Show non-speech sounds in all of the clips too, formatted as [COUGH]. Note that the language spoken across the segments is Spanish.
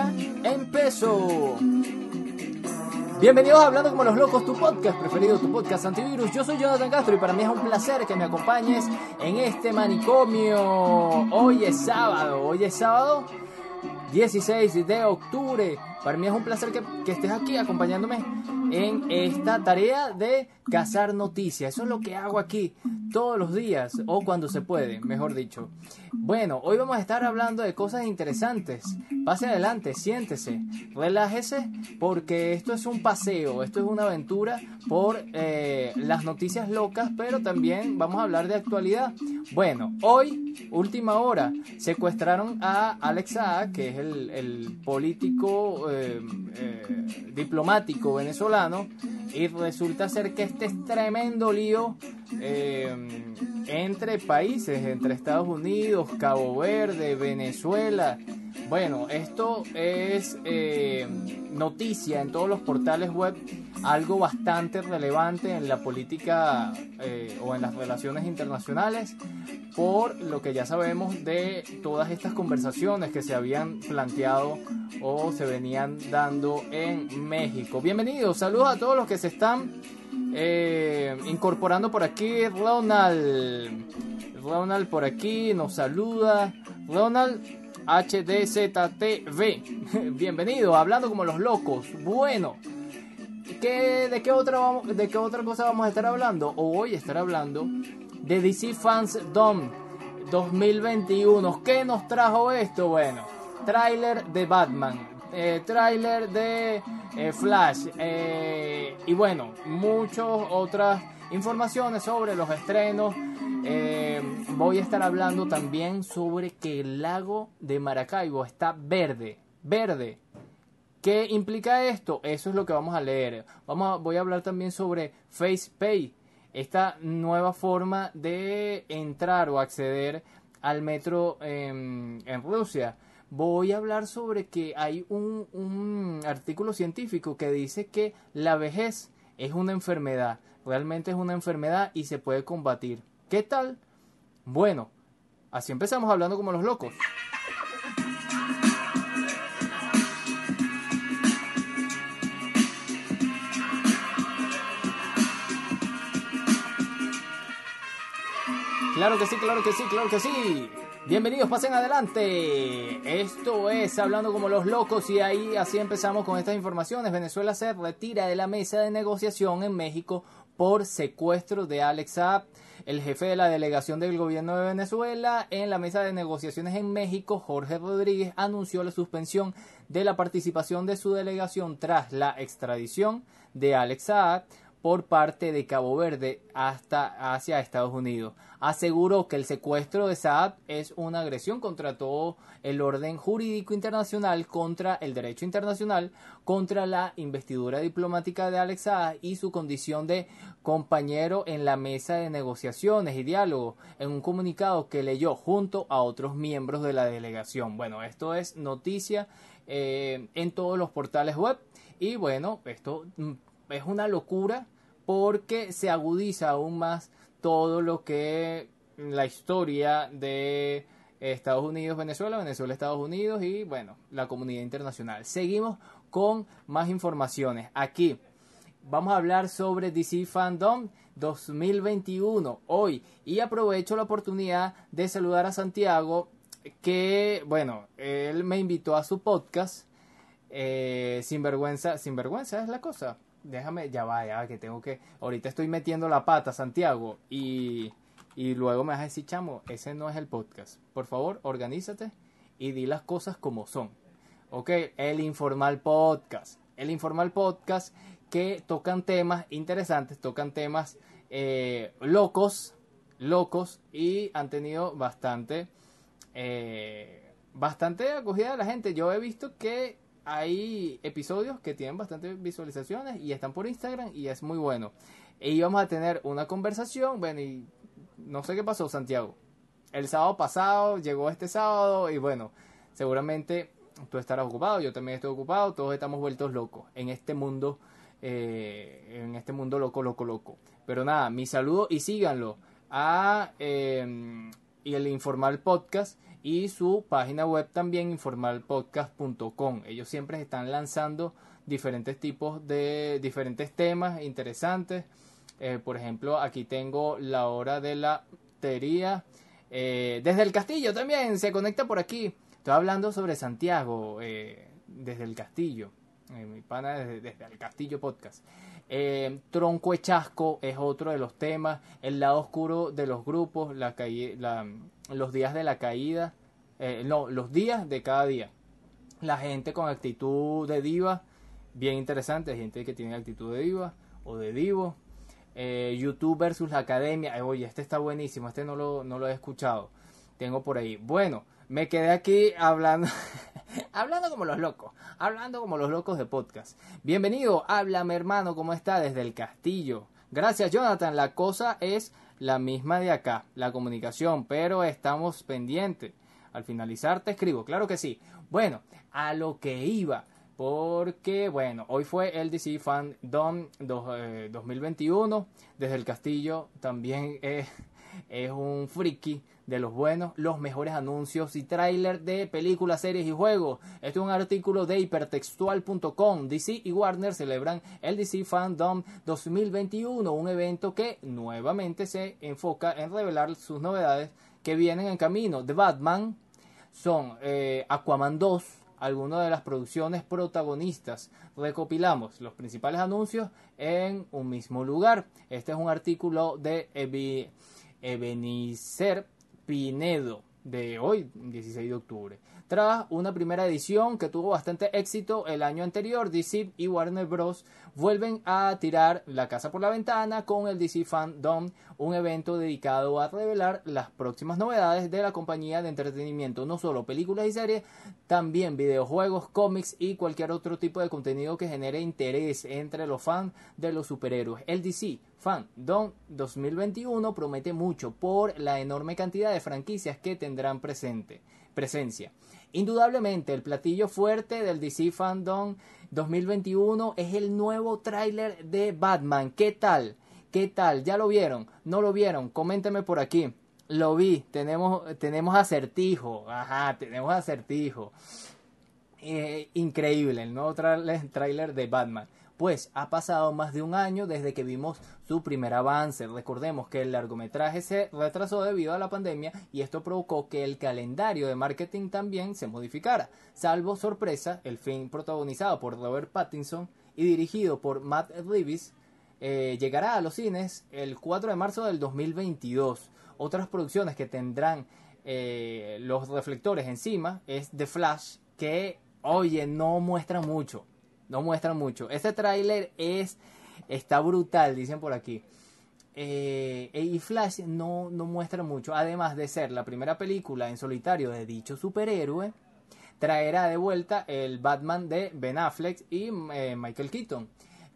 ya empezó. Bienvenidos a Hablando como los locos, tu podcast preferido, tu podcast antivirus. Yo soy Jonathan Castro y para mí es un placer que me acompañes en este manicomio. Hoy es sábado, hoy es sábado 16 de octubre. Para mí es un placer que, estés aquí acompañándome en esta tarea de cazar noticias. Eso es lo que hago aquí todos los días o cuando se puede, mejor dicho. Bueno, hoy vamos a estar hablando de cosas interesantes. Pase adelante, siéntese, relájese, porque esto es un paseo, esto es una aventura por eh, las noticias locas, pero también vamos a hablar de actualidad. Bueno, hoy, última hora, secuestraron a Alex Saab, que es el político eh, eh, diplomático venezolano, y resulta ser que este es tremendo lío entre países, entre Estados Unidos, Cabo Verde, Venezuela. Bueno, esto es eh, noticia en todos los portales web, algo bastante relevante en la política eh, o en las relaciones internacionales, por lo que ya sabemos de todas estas conversaciones que se habían planteado o se venían dando en México. Bienvenidos, saludos a todos los que se están eh, incorporando por aquí. Ronald, Ronald por aquí nos saluda. Ronald HDZTV. [LAUGHS] Bienvenido, hablando como los locos. Bueno, ¿qué, de, qué otra ¿de qué otra cosa vamos a estar hablando? O voy a estar hablando de DC Fans Dome 2021. ¿Qué nos trajo esto? Bueno, tráiler de Batman, eh, tráiler de eh, Flash eh, y bueno, muchas otras informaciones sobre los estrenos. Eh, voy a estar hablando también sobre que el lago de Maracaibo está verde, verde. ¿Qué implica esto? Eso es lo que vamos a leer. Vamos voy a hablar también sobre FacePay, esta nueva forma de entrar o acceder al metro en, en Rusia. Voy a hablar sobre que hay un artículo científico que dice que la vejez es una enfermedad, realmente es una enfermedad y se puede combatir. ¿Qué tal? Bueno, así empezamos hablando como los locos. Claro que sí, claro que sí, claro que sí. Bienvenidos, pasen adelante. Esto es Hablando como los locos y ahí así empezamos con estas informaciones. Venezuela se retira de la mesa de negociación en México por secuestro de Alex Saab, el jefe de la delegación del gobierno de Venezuela. En la mesa de negociaciones en México, Jorge Rodríguez anunció la suspensión de la participación de su delegación tras la extradición de Alex Saab por parte de Cabo Verde hasta hacia Estados Unidos. Aseguró que el secuestro de Saab es una agresión contra todo el orden jurídico internacional, contra el derecho internacional, contra la investidura diplomática de Alex Saab y su condición de compañero en la mesa de negociaciones y diálogo, en un comunicado que leyó junto a otros miembros de la delegación. Bueno, esto es noticia eh, en todos los portales web y bueno, esto es una locura porque se agudiza aún más todo lo que la historia de Estados Unidos, Venezuela, Venezuela, Estados Unidos y bueno, la comunidad internacional. Seguimos con más informaciones. Aquí vamos a hablar sobre DC Fandom 2021 hoy y aprovecho la oportunidad de saludar a Santiago que bueno, él me invitó a su podcast eh, Sinvergüenza, Sinvergüenza es la cosa déjame, ya vaya, que tengo que, ahorita estoy metiendo la pata, Santiago, y, y luego me vas a decir, chamo, ese no es el podcast. Por favor, organízate y di las cosas como son. Ok, el informal podcast. El informal podcast que tocan temas interesantes, tocan temas eh, locos, locos y han tenido bastante, eh, bastante acogida de la gente. Yo he visto que hay episodios que tienen bastantes visualizaciones y están por Instagram y es muy bueno. Y íbamos a tener una conversación, bueno, y no sé qué pasó, Santiago. El sábado pasado llegó este sábado y bueno, seguramente tú estarás ocupado, yo también estoy ocupado, todos estamos vueltos locos en este mundo, eh, en este mundo loco, loco, loco. Pero nada, mi saludo y síganlo a eh, y el Informal Podcast y su página web también informalpodcast.com. Ellos siempre están lanzando diferentes tipos de diferentes temas interesantes. Eh, por ejemplo, aquí tengo la hora de la teoría. Eh, desde el castillo también se conecta por aquí. Estoy hablando sobre Santiago eh, desde el castillo. mi pana desde, el castillo podcast. Tronco Echasco es otro de los temas. El lado oscuro de los grupos. La, la los días de la caída. no, los días de cada día. La gente con actitud de diva bien interesante, gente que tiene actitud de diva o de divo. Eh, YouTube versus la academia. Eh, oye, este está buenísimo, este no lo, no lo he escuchado. Tengo por ahí. Bueno, me quedé aquí hablando, [LAUGHS] hablando como los locos, hablando como los locos de podcast. Bienvenido, háblame hermano, ¿cómo está? Desde el castillo. Gracias Jonathan, la cosa es la misma de acá, la comunicación, pero estamos pendientes. Al finalizar te escribo, claro que sí. Bueno, a lo que iba porque bueno, hoy fue el DC Fan Dom 2021. Desde el castillo también es, es, un friki de los buenos, los mejores anuncios y tráiler de películas, series y juegos. Este es un artículo de hipertextual.com. DC y Warner celebran el DC Fandom 2021, un evento que nuevamente se enfoca en revelar sus novedades que vienen en camino. The Batman son eh, Aquaman 2, algunas de las producciones protagonistas. Recopilamos los principales anuncios en un mismo lugar. Este es un artículo de Ebenezer Pinedo de hoy, 16 de octubre. Tras una primera edición que tuvo bastante éxito el año anterior, DC y Warner Bros. vuelven a tirar la casa por la ventana con el DC Fandom, un evento dedicado a revelar las próximas novedades de la compañía de entretenimiento, no solo películas y series, también videojuegos, cómics y cualquier otro tipo de contenido que genere interés entre los fans de los superhéroes. El DC Fandom 2021 promete mucho por la enorme cantidad de franquicias que tendrán presente, presencia. Indudablemente, el platillo fuerte del DC Fandom 2021 es el nuevo tráiler de Batman. ¿Qué tal? ¿Qué tal? ¿Ya lo vieron? ¿No lo vieron? Coménteme por aquí. Lo vi. Tenemos, tenemos acertijo. Ajá, tenemos acertijo. Eh, increíble el nuevo tráiler de Batman pues ha pasado más de un año desde que vimos su primer avance. Recordemos que el largometraje se retrasó debido a la pandemia y esto provocó que el calendario de marketing también se modificara. Salvo sorpresa, el film protagonizado por Robert Pattinson y dirigido por Matt Reeves eh, llegará a los cines el 4 de marzo del 2022. Otras producciones que tendrán eh, los reflectores encima es The Flash, que, oye, no muestra mucho no muestra mucho. Este tráiler es está brutal, dicen por aquí. Eh, y Flash no, no muestra mucho. Además de ser la primera película en solitario de dicho superhéroe, traerá de vuelta el Batman de Ben Affleck y eh, Michael Keaton.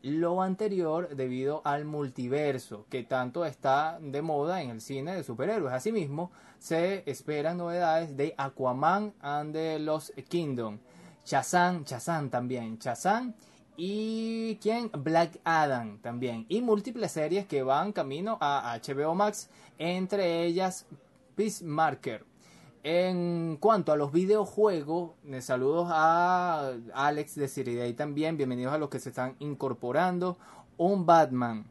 Lo anterior debido al multiverso que tanto está de moda en el cine de superhéroes. Asimismo, se esperan novedades de Aquaman and the Lost Kingdom Shazam, Shazam también, Shazam y quién Black Adam también y múltiples series que van camino a HBO Max, entre ellas Peacemaker. En cuanto a los videojuegos, saludos a Alex de Siriday también, bienvenidos a los que se están incorporando. Un Batman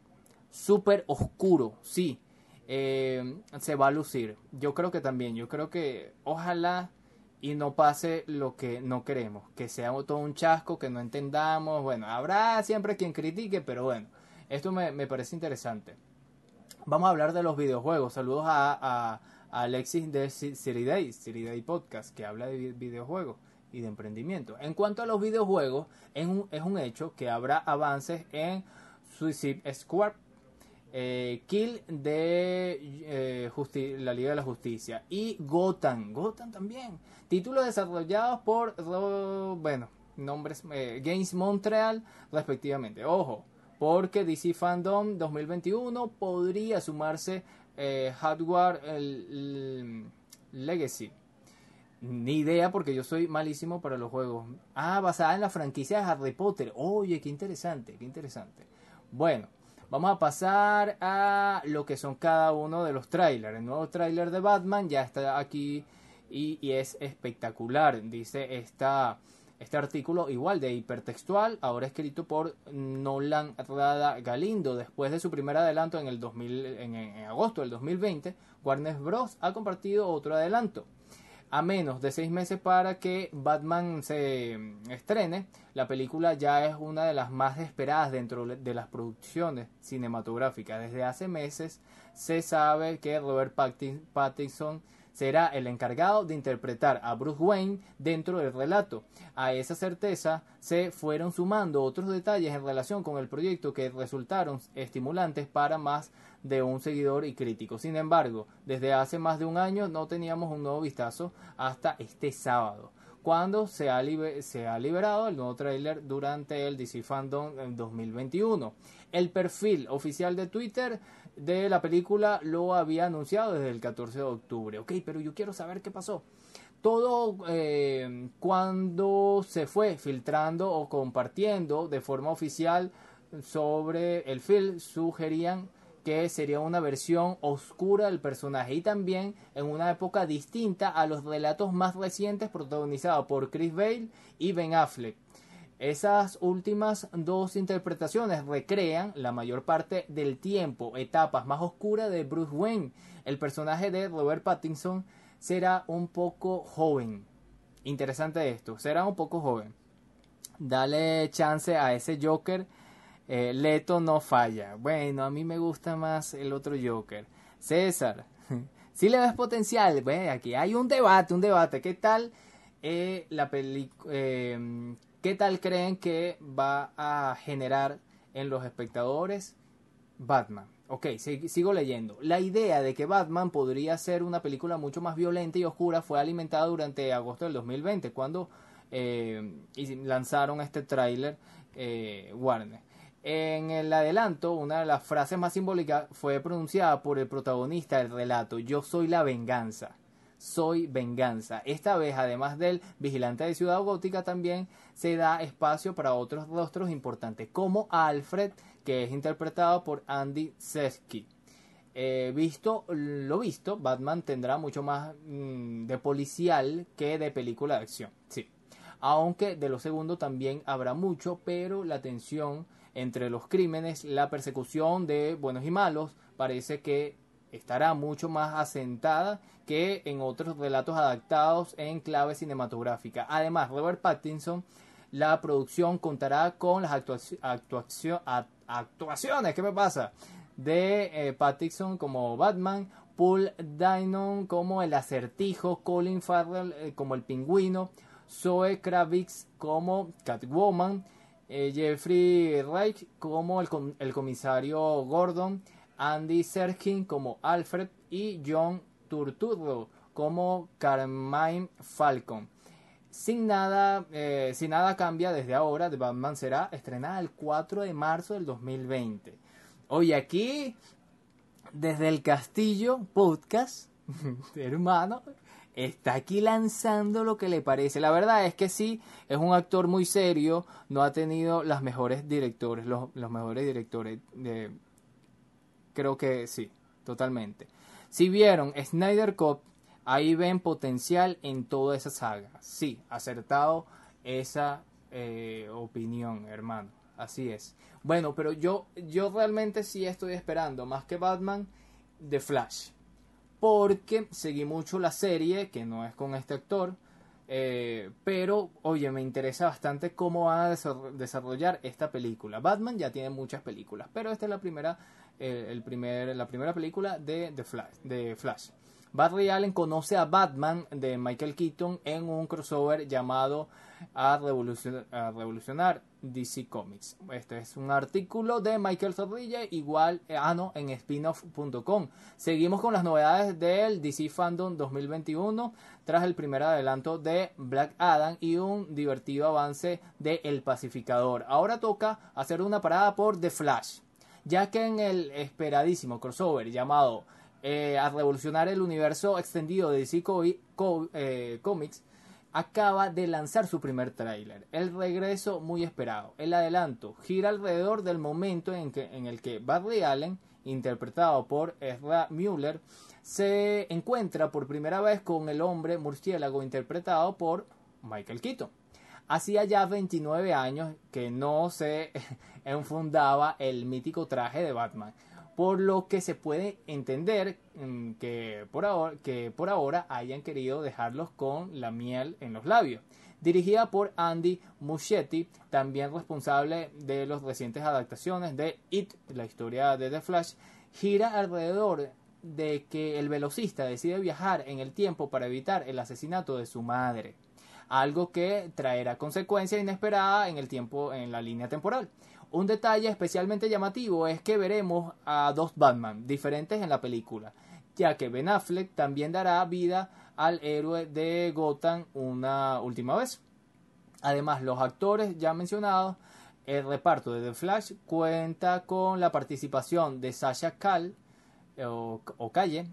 súper oscuro, sí, eh, se va a lucir. Yo creo que también, yo creo que ojalá y no pase lo que no queremos, que sea todo un chasco, que no entendamos, bueno, habrá siempre quien critique, pero bueno, esto me, parece interesante. Vamos a hablar de los videojuegos, saludos a, Alexis de Siriday, Siriday Podcast, que habla de videojuegos y de emprendimiento. En cuanto a los videojuegos, es un, es un hecho que habrá avances en Suicide eh, Kill de eh, la Liga de la Justicia y Gotham, Gotham también, títulos desarrollados por, bueno, nombres, eh, Games Montreal respectivamente, ojo, porque DC Fandom 2021 podría sumarse Hardware Legacy. Ni idea porque yo soy malísimo para los juegos. Ah, basada en la franquicia de Harry Potter. Oye, qué interesante, qué interesante. Bueno, Vamos a pasar a lo que son cada uno de los trailers. El nuevo trailer de Batman ya está aquí y, es espectacular. Dice esta este artículo, igual de hipertextual, ahora escrito por Nolan Rada Galindo. Después de su primer adelanto en, el 2000, en, agosto del 2020, Warner Bros. ha compartido otro adelanto. A menos de seis meses para que Batman se estrene, la película ya es una de las más esperadas dentro de las producciones cinematográficas. Desde hace meses se sabe que Robert Pattinson será el encargado de interpretar a Bruce Wayne dentro del relato. A esa certeza se fueron sumando otros detalles en relación con el proyecto que resultaron estimulantes para más de un seguidor y crítico. Sin embargo, desde hace más de un año no teníamos un nuevo vistazo hasta este sábado cuando se ha, se ha, liberado el nuevo tráiler durante el DC Fandom en 2021. El perfil oficial de Twitter de la película lo había anunciado desde el 14 de octubre. Ok, pero yo quiero saber qué pasó. Todo eh, cuando se fue filtrando o compartiendo de forma oficial sobre el film sugerían que sería una versión oscura del personaje y también en una época distinta a los relatos más recientes protagonizados por Chris Bale y Ben Affleck. Esas últimas dos interpretaciones recrean la mayor parte del tiempo, etapas más oscuras de Bruce Wayne. El personaje de Robert Pattinson será un poco joven. Interesante esto, será un poco joven. Dale chance a ese Joker. Eh, Leto no falla. Bueno, a mí me gusta más el otro Joker. César, [LAUGHS] si le ves potencial. Bueno, aquí hay un debate, un debate. ¿Qué tal eh, la película? Eh, ¿Qué tal creen que va a generar en los espectadores Batman? Ok, sigo leyendo. La idea de que Batman podría ser una película mucho más violenta y oscura fue alimentada durante agosto del 2020, cuando eh, lanzaron este tráiler Warner. En el adelanto, una de las frases más simbólicas fue pronunciada por el protagonista del relato, Yo soy la venganza. Soy Venganza. Esta vez, además del vigilante de Ciudad Gótica, también se da espacio para otros rostros importantes, como Alfred, que es interpretado por Andy Serkis. Eh, visto lo visto, Batman tendrá mucho más mm, de policial que de película de acción. Sí. Aunque de lo segundo también habrá mucho, pero la tensión entre los crímenes, la persecución de buenos y malos, parece que estará mucho más asentada que en otros relatos adaptados en clave cinematográfica. Además, Robert Pattinson, la producción contará con las actuaciones, ¿qué me pasa? De eh, Pattinson como Batman, Paul Dano como el acertijo, Colin Farrell eh, como el pingüino, Zoe Kravitz como Catwoman, eh, Jeffrey Reich como el, el comisario Gordon, Andy Serkin como Alfred y John Turturro como Carmine Falcon. Sin nada, eh, sin nada cambia desde ahora, The Batman será estrenada el 4 de marzo del 2020. Hoy aquí, desde el Castillo Podcast, [LAUGHS] hermano, está aquí lanzando lo que le parece. La verdad es que sí, es un actor muy serio, no ha tenido las mejores directores, los, mejores directores Creo que sí, totalmente. Si vieron Snyder Cut, ahí ven potencial en toda esa saga. Sí, acertado esa eh, opinión, hermano. Así es. Bueno, pero yo, yo realmente sí estoy esperando, más que Batman, The Flash. Porque seguí mucho la serie, que no es con este actor. Eh, pero, oye, me interesa bastante cómo van a desarrollar esta película. Batman ya tiene muchas películas, pero esta es la primera el, primer, la primera película de, Flash, de. Barry Allen conoce a Batman de Michael Keaton en un crossover llamado A, Revolucionar, DC Comics. Este es un artículo de Michael Zorrilla, igual, eh, ah no, en spinoff.com. Seguimos con las novedades del DC Fandom 2021 tras el primer adelanto de Black Adam y un divertido avance de El Pacificador. Ahora toca hacer una parada por The Flash ya que en el esperadísimo crossover llamado eh, A Revolucionar el Universo Extendido de DC eh, Comics, acaba de lanzar su primer tráiler, el regreso muy esperado. El adelanto gira alrededor del momento en, que, en el que Barry Allen, interpretado por Ezra Mueller, se encuentra por primera vez con el hombre murciélago interpretado por Michael Keaton. Hacía ya 29 años que no se [LAUGHS] enfundaba el mítico traje de Batman por lo que se puede entender mm, que por, ahora, que por ahora hayan querido dejarlos con la miel en los labios. Dirigida por Andy Muschietti, también responsable de las recientes adaptaciones de It, la historia de The Flash, gira alrededor de que el velocista decide viajar en el tiempo para evitar el asesinato de su madre, algo que traerá consecuencias inesperadas en el tiempo en la línea temporal. Un detalle especialmente llamativo es que veremos a dos Batman diferentes en la película, ya que Ben Affleck también dará vida al héroe de Gotham una última vez. Además, los actores ya mencionados, el reparto de The Flash cuenta con la participación de Sasha Cal o, Calle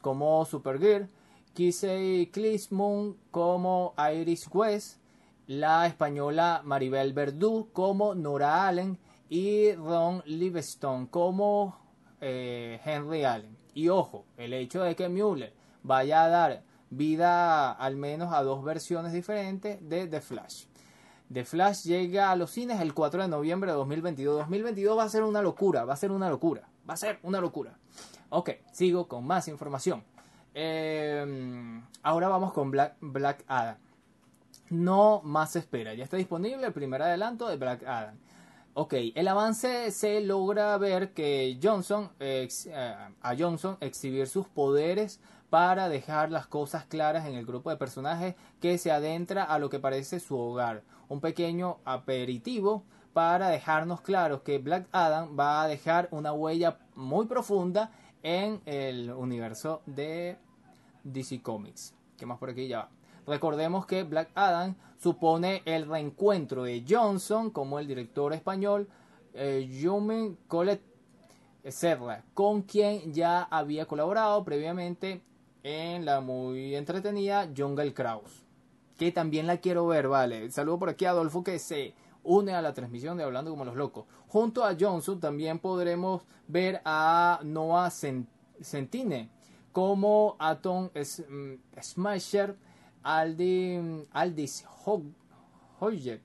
como Supergirl, Kisei Clismon como Iris West, la española Maribel Verdú como Nora Allen y Ron Livingstone como eh, Henry Allen. Y ojo, el hecho de que Mueller vaya a dar vida al menos a dos versiones diferentes de The Flash. The Flash llega a los cines el 4 de noviembre de 2022. 2022 va a ser una locura, va a ser una locura, va a ser una locura. Ok, sigo con más información. Eh, ahora vamos con Black, Black Adam no más espera. Ya está disponible el primer adelanto de Black Adam. Ok, el avance se logra ver que Johnson, eh, a Johnson exhibir sus poderes para dejar las cosas claras en el grupo de personajes que se adentra a lo que parece su hogar. Un pequeño aperitivo para dejarnos claros que Black Adam va a dejar una huella muy profunda en el universo de DC Comics. ¿Qué más por aquí ya va? Recordemos que Black Adam supone el reencuentro de Johnson como el director español eh, Jumen Colette Serra, con quien ya había colaborado previamente en la muy entretenida Jungle Kraus, que también la quiero ver, vale. Saludo por aquí a Adolfo que se une a la transmisión de Hablando como los locos. Junto a Johnson también podremos ver a Noah Centine como Atom mm, Smasher Aldi, Aldis Hoyer,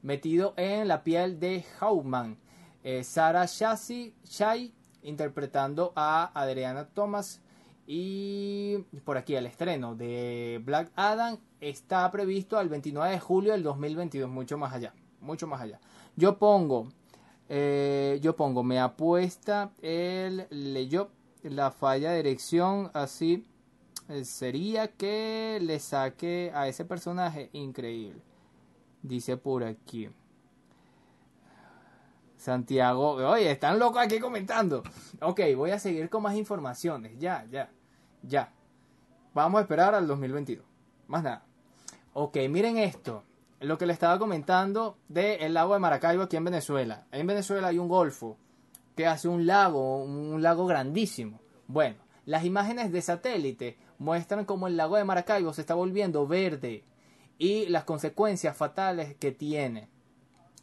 metido en la piel de Hauman. Eh, Sarah Shai interpretando a Adriana Thomas. Y por aquí el estreno de Black Adam está previsto al 29 de julio del 2022, mucho más allá, mucho más allá. Yo pongo, eh, yo pongo, me apuesta el leyó la falla de dirección así sería que le saque a ese personaje increíble. Dice por aquí. Santiago, oye, están locos aquí comentando. Ok, voy a seguir con más informaciones. Ya, ya, ya. Vamos a esperar al 2022. Más nada. Ok, miren esto. Lo que le estaba comentando del lago de Maracaibo aquí en Venezuela. En Venezuela hay un golfo que hace un lago, un lago grandísimo. Bueno, las imágenes de satélite muestran cómo el lago de Maracaibo se está volviendo verde y las consecuencias fatales que tiene.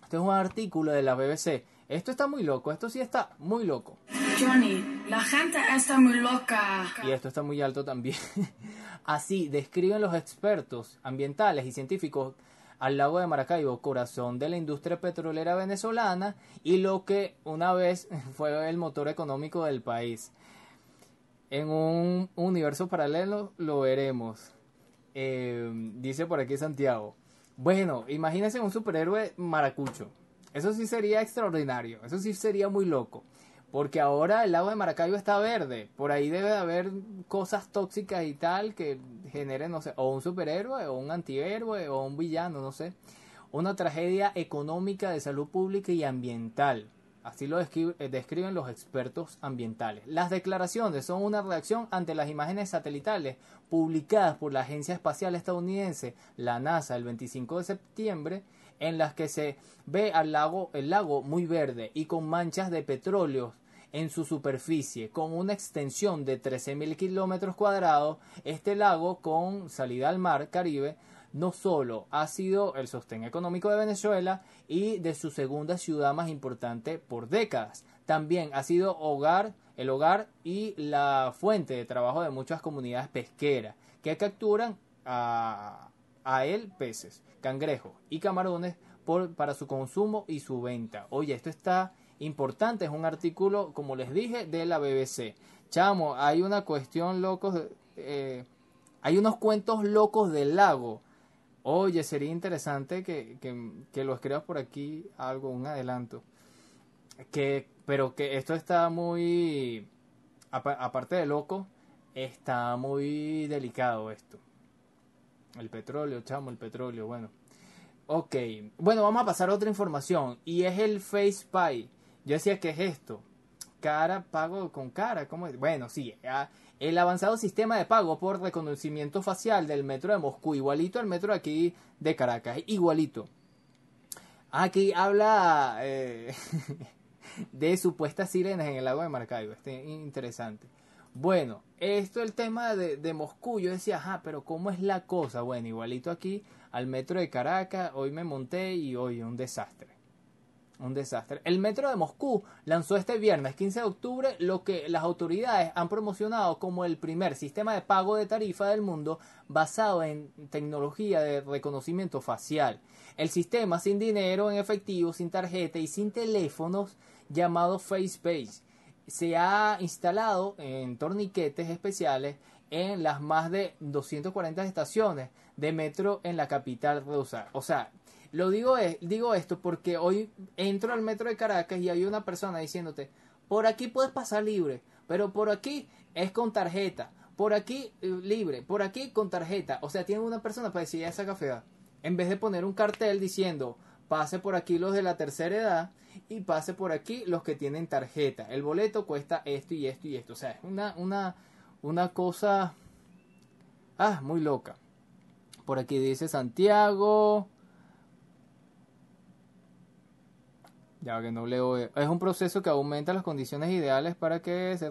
Este es un artículo de la BBC. Esto está muy loco, esto sí está muy loco. Johnny, la gente está muy loca. Y esto está muy alto también. [LAUGHS] Así describen los expertos ambientales y científicos al lago de Maracaibo, corazón de la industria petrolera venezolana y lo que una vez [LAUGHS] fue el motor económico del país en un universo paralelo lo veremos. Eh, dice por aquí Santiago. Bueno, imagínense un superhéroe maracucho. Eso sí sería extraordinario. Eso sí sería muy loco. Porque ahora el lago de Maracaibo está verde. Por ahí debe de haber cosas tóxicas y tal que generen, no sé, o un superhéroe, o un antihéroe, o un villano, no sé. Una tragedia económica de salud pública y ambiental. Así lo eh, describen los expertos ambientales. Las declaraciones son una reacción ante las imágenes satelitales publicadas por la Agencia Espacial Estadounidense, la NASA, el 25 de septiembre, en las que se ve al lago, el lago muy verde y con manchas de petróleo en su superficie, con una extensión de 13.000 kilómetros cuadrados. Este lago, con salida al mar Caribe, no solo ha sido el sostén económico de Venezuela y de su segunda ciudad más importante por décadas, también ha sido hogar, el hogar y la fuente de trabajo de muchas comunidades pesqueras que capturan a, a él peces, cangrejos y camarones por, para su consumo y su venta. Oye, esto está importante, es un artículo, como les dije, de la BBC. Chamo, hay una cuestión locos, eh, hay unos cuentos locos del lago. Oye, sería interesante que, que, que lo escribas por aquí, algo, un adelanto. Que, pero que esto está muy, aparte de loco, está muy delicado esto. El petróleo, chamo, el petróleo, bueno. Ok, bueno, vamos a pasar a otra información y es el FacePay. Yo decía, ¿qué es esto? Cara, pago con cara, ¿cómo es? Bueno, sí, el avanzado sistema de pago por reconocimiento facial del metro de Moscú, igualito al metro aquí de Caracas, igualito. Aquí habla eh, [LAUGHS] de supuestas sirenas en el lago de Maracaibo, este interesante. Bueno, esto el tema de, de, Moscú, yo decía, ajá, pero ¿cómo es la cosa? Bueno, igualito aquí al metro de Caracas, hoy me monté y hoy un desastre. Un desastre. El metro de Moscú lanzó este viernes 15 de octubre lo que las autoridades han promocionado como el primer sistema de pago de tarifa del mundo basado en tecnología de reconocimiento facial. El sistema sin dinero en efectivo, sin tarjeta y sin teléfonos llamado FacePay se ha instalado en torniquetes especiales en las más de 240 estaciones de metro en la capital rusa. O sea, lo digo, es, digo esto porque hoy entro al metro de Caracas y hay una persona diciéndote, por aquí puedes pasar libre, pero por aquí es con tarjeta, por aquí eh, libre, por aquí con tarjeta. O sea, tiene una persona para decir esa café. En vez de poner un cartel diciendo, pase por aquí los de la tercera edad y pase por aquí los que tienen tarjeta. El boleto cuesta esto y esto y esto. O sea, es una, una, una cosa ah, muy loca. Por aquí dice Santiago. Ya que no leo. Es un proceso que aumenta las condiciones ideales para que se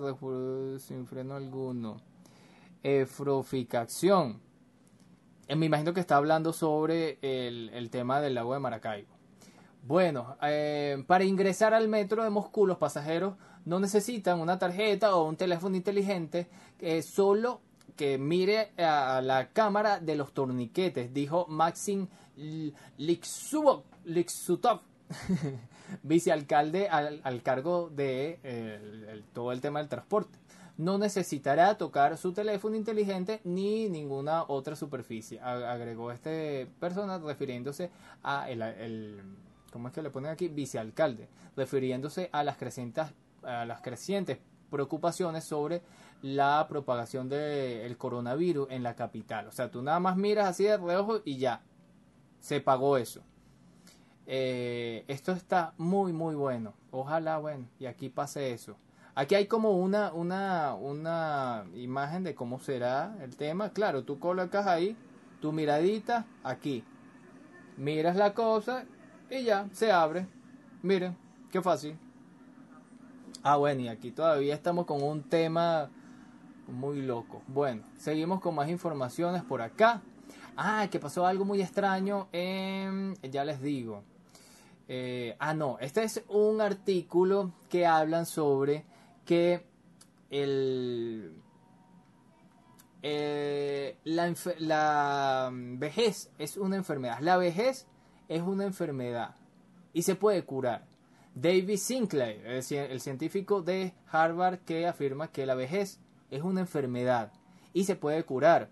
sin freno alguno. Efroficación. Eh, me imagino que está hablando sobre el, el tema del lago de Maracaibo. Bueno, eh, para ingresar al metro de Moscú los pasajeros no necesitan una tarjeta o un teléfono inteligente, eh, solo que mire a la cámara de los torniquetes, dijo Maxim Liksutov, [LAUGHS] vicealcalde al, al, cargo de todo el tema del transporte no necesitará tocar su teléfono inteligente ni ninguna otra superficie, agregó este persona refiriéndose a el, ¿cómo es que le ponen aquí? Vicealcalde, refiriéndose a las crecientes, a las crecientes preocupaciones sobre la propagación del coronavirus en la capital. O sea, tú nada más miras así de reojo y ya, se pagó eso. Eh, esto está muy, muy bueno. Ojalá, bueno, y aquí pase eso. Aquí hay como una, una, una imagen de cómo será el tema. Claro, tú colocas ahí tu miradita aquí. Miras la cosa y ya, se abre. Miren, qué fácil. Ah, bueno, y aquí todavía estamos con un tema muy loco. Bueno, seguimos con más informaciones por acá. Ah, que pasó algo muy extraño en... Ya les digo. Eh, ah, no, este es un artículo que hablan sobre que el, eh, la, la vejez es una enfermedad. La vejez es una enfermedad y se puede curar. David Sinclair, el científico de Harvard que afirma que la vejez es una enfermedad y se puede curar.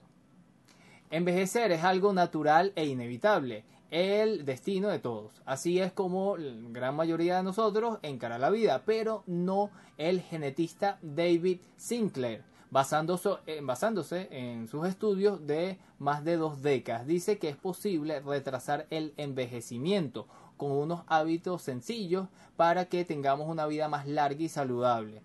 Envejecer es algo natural e inevitable el destino de todos. Así es como la gran mayoría de nosotros encara la vida, pero no el genetista David Sinclair, basándose, eh, basándose en sus estudios de más de dos décadas. Dice que es posible retrasar el envejecimiento con unos hábitos sencillos para que tengamos una vida más larga y saludable.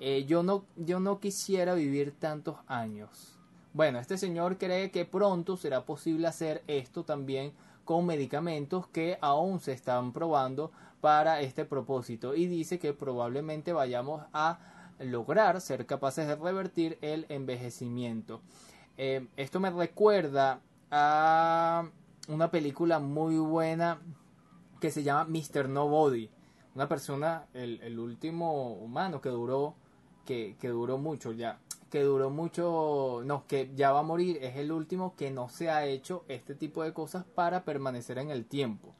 Eh, yo, no, yo no quisiera vivir tantos años. Bueno, este señor cree que pronto será posible hacer esto también con medicamentos que aún se están probando para este propósito y dice que probablemente vayamos a lograr ser capaces de revertir el envejecimiento. Eh, esto me recuerda a una película muy buena que se llama Mr. Nobody. Una persona, el, el último humano que duró, que, que duró mucho ya, que duró mucho, no, que ya va a morir, es el último que no se ha hecho este tipo de cosas para permanecer en el tiempo.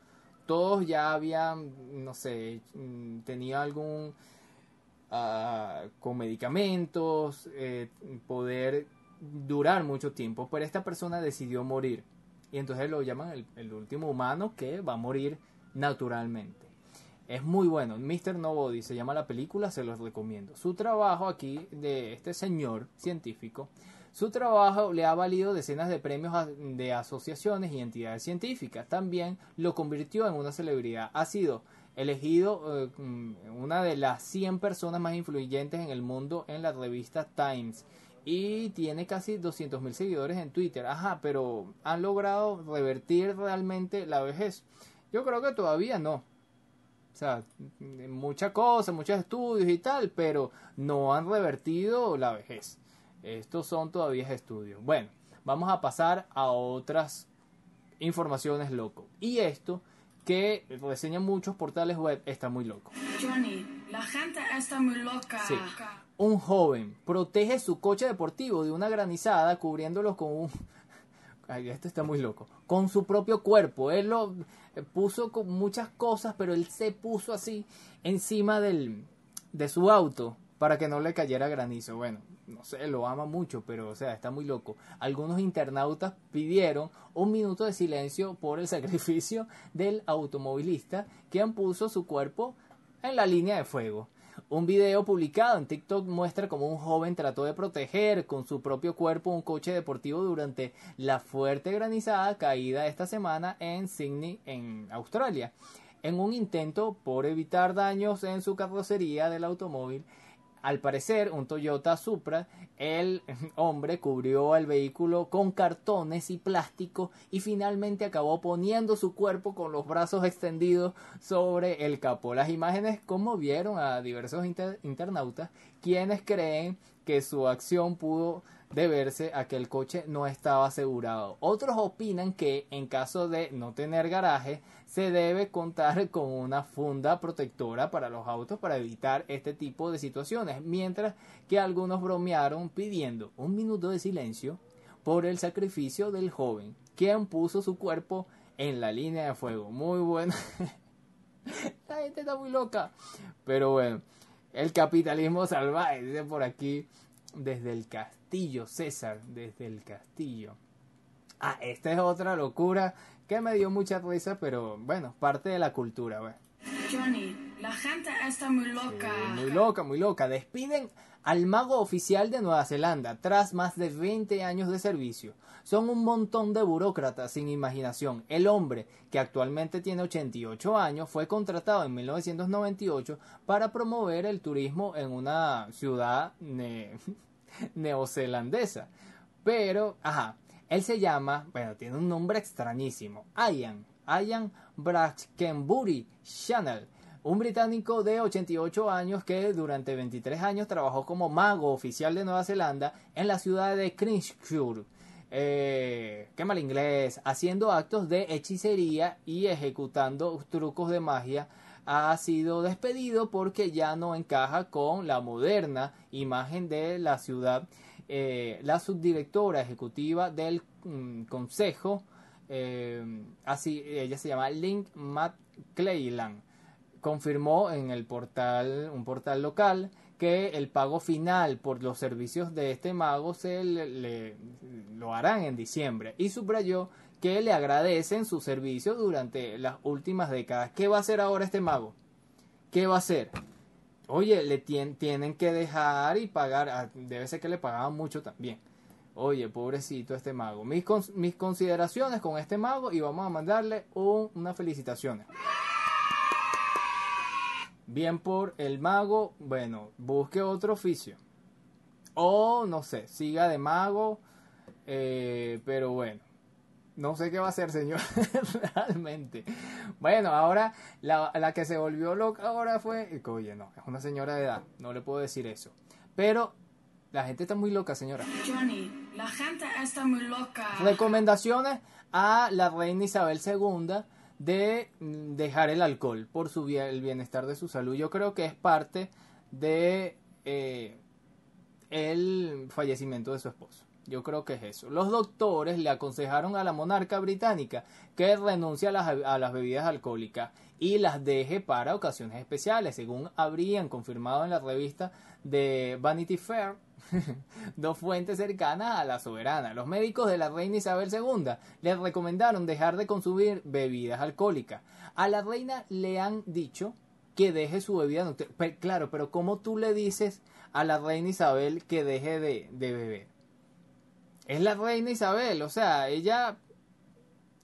Todos ya habían, no sé, mm, tenía algún, ah, con medicamentos, eh, poder durar mucho tiempo, pero esta persona decidió morir. Y entonces lo llaman el último humano que va a morir naturalmente. Es muy bueno. Mr. Nobody se llama la película, se los recomiendo. Su trabajo aquí de este señor científico, su trabajo le ha valido decenas de premios de asociaciones y entidades científicas. También lo convirtió en una celebridad. Ha sido elegido eh, mm, una de las 100 personas más influyentes en el mundo en la revista Times. Y tiene casi 200.000 seguidores en Twitter. Ajá, pero ¿han logrado revertir realmente la vejez? Yo creo que todavía no. O sea, muchas cosas, muchos estudios y tal, pero no han revertido la vejez. Estos son todavía estudios. Bueno, vamos a pasar a otras informaciones loco. Y esto que reseñan muchos portales web está muy loco. Johnny, la gente está muy loca. Sí. Un joven protege su coche deportivo de una granizada cubriéndolo con un... Esto está muy loco. Con su propio cuerpo. Él lo eh, puso con muchas cosas, pero él se puso así encima del, de su auto para que no le cayera granizo. Bueno, no sé, lo ama mucho, pero o sea, está muy loco. Algunos internautas pidieron un minuto de silencio por el [LAUGHS] sacrificio del automovilista quien puso su cuerpo en la línea de fuego. Un video publicado en TikTok muestra cómo un joven trató de proteger con su propio cuerpo un coche deportivo durante la fuerte granizada caída esta semana en Sydney, en Australia. En un intento por evitar daños en su carrocería del automóvil, al parecer, un Toyota Supra, el [LAUGHS] hombre cubrió el vehículo con cartones y plástico y finalmente acabó poniendo su cuerpo con los brazos extendidos sobre el capó. Las imágenes conmovieron a diversos inter- internautas quienes creen que su acción pudo deberse a que el coche no estaba asegurado. Otros opinan que en caso de no tener garaje se debe contar [LAUGHS] con una funda protectora para los autos para evitar este tipo de situaciones, mientras que algunos bromearon pidiendo un minuto de silencio por el sacrificio del joven, quien puso su cuerpo en la línea de fuego. Muy bueno. [LAUGHS] la gente está muy loca. Pero bueno, el capitalismo salvaje, dice por aquí, desde el castillo, César, desde el castillo. Ah, esta es otra locura que me dio mucha risa, pero bueno, parte de la cultura, bueno. Johnny, la gente está muy loca. Sí, muy loca, muy loca. Despiden al mago oficial de Nueva Zelanda tras más de 20 años de servicio. Son un montón de burócratas sin imaginación. El hombre, que actualmente tiene 88 años, fue contratado en 1998 para promover el turismo en una ciudad ne- [LAUGHS] neozelandesa. Pero, ajá, él se llama, bueno, tiene un nombre extrañísimo, Ian, Ian Brackenbury Channel, un británico de 88 años que durante 23 años trabajó como mago oficial de Nueva Zelanda en la ciudad de Christchurch. Eh, qué mal inglés, haciendo actos de hechicería y ejecutando trucos de magia, ha sido despedido porque ya no encaja con la moderna imagen de la ciudad. Eh, la subdirectora ejecutiva del mm, consejo, eh, así ella se llama Link McClellan, confirmó en el portal, un portal local, que el pago final por los servicios de este mago se le, le- lo harán en diciembre y subrayó que le agradecen su servicio durante las últimas décadas. ¿Qué va a hacer ahora este mago? ¿Qué va a hacer? Oye, le tien- tienen que dejar y pagar. ah, Debe ser que le pagaban mucho también. Oye, pobrecito este mago. Mis, mis consideraciones con este mago y vamos a mandarle un- unas felicitaciones. Bien por el mago, bueno, busque otro oficio. O no sé, siga de mago, eh, pero bueno, no sé qué va a hacer, señor, [LAUGHS] realmente. Bueno, ahora la, la que se volvió loca ahora fue, oye, no, es una señora de edad, no le puedo decir eso. Pero la gente está muy loca, señora. Johnny, la gente está muy loca. Recomendaciones a la reina Isabel II de dejar el alcohol por su bien- el bienestar de su salud. Yo creo que es parte de eh, el fallecimiento de su esposo. Yo creo que es eso. Los doctores le aconsejaron a la monarca británica que renuncie a las, bebidas alcohólicas y las deje para ocasiones especiales, según habrían confirmado en la revista de Vanity Fair [LAUGHS] dos fuentes cercanas a la soberana. Los médicos de la reina Isabel II le recomendaron dejar de consumir bebidas alcohólicas. A la reina le han dicho que deje su bebida claro, pero ¿cómo tú le dices a la reina Isabel que deje de, de beber? Es la reina Isabel, o sea, ella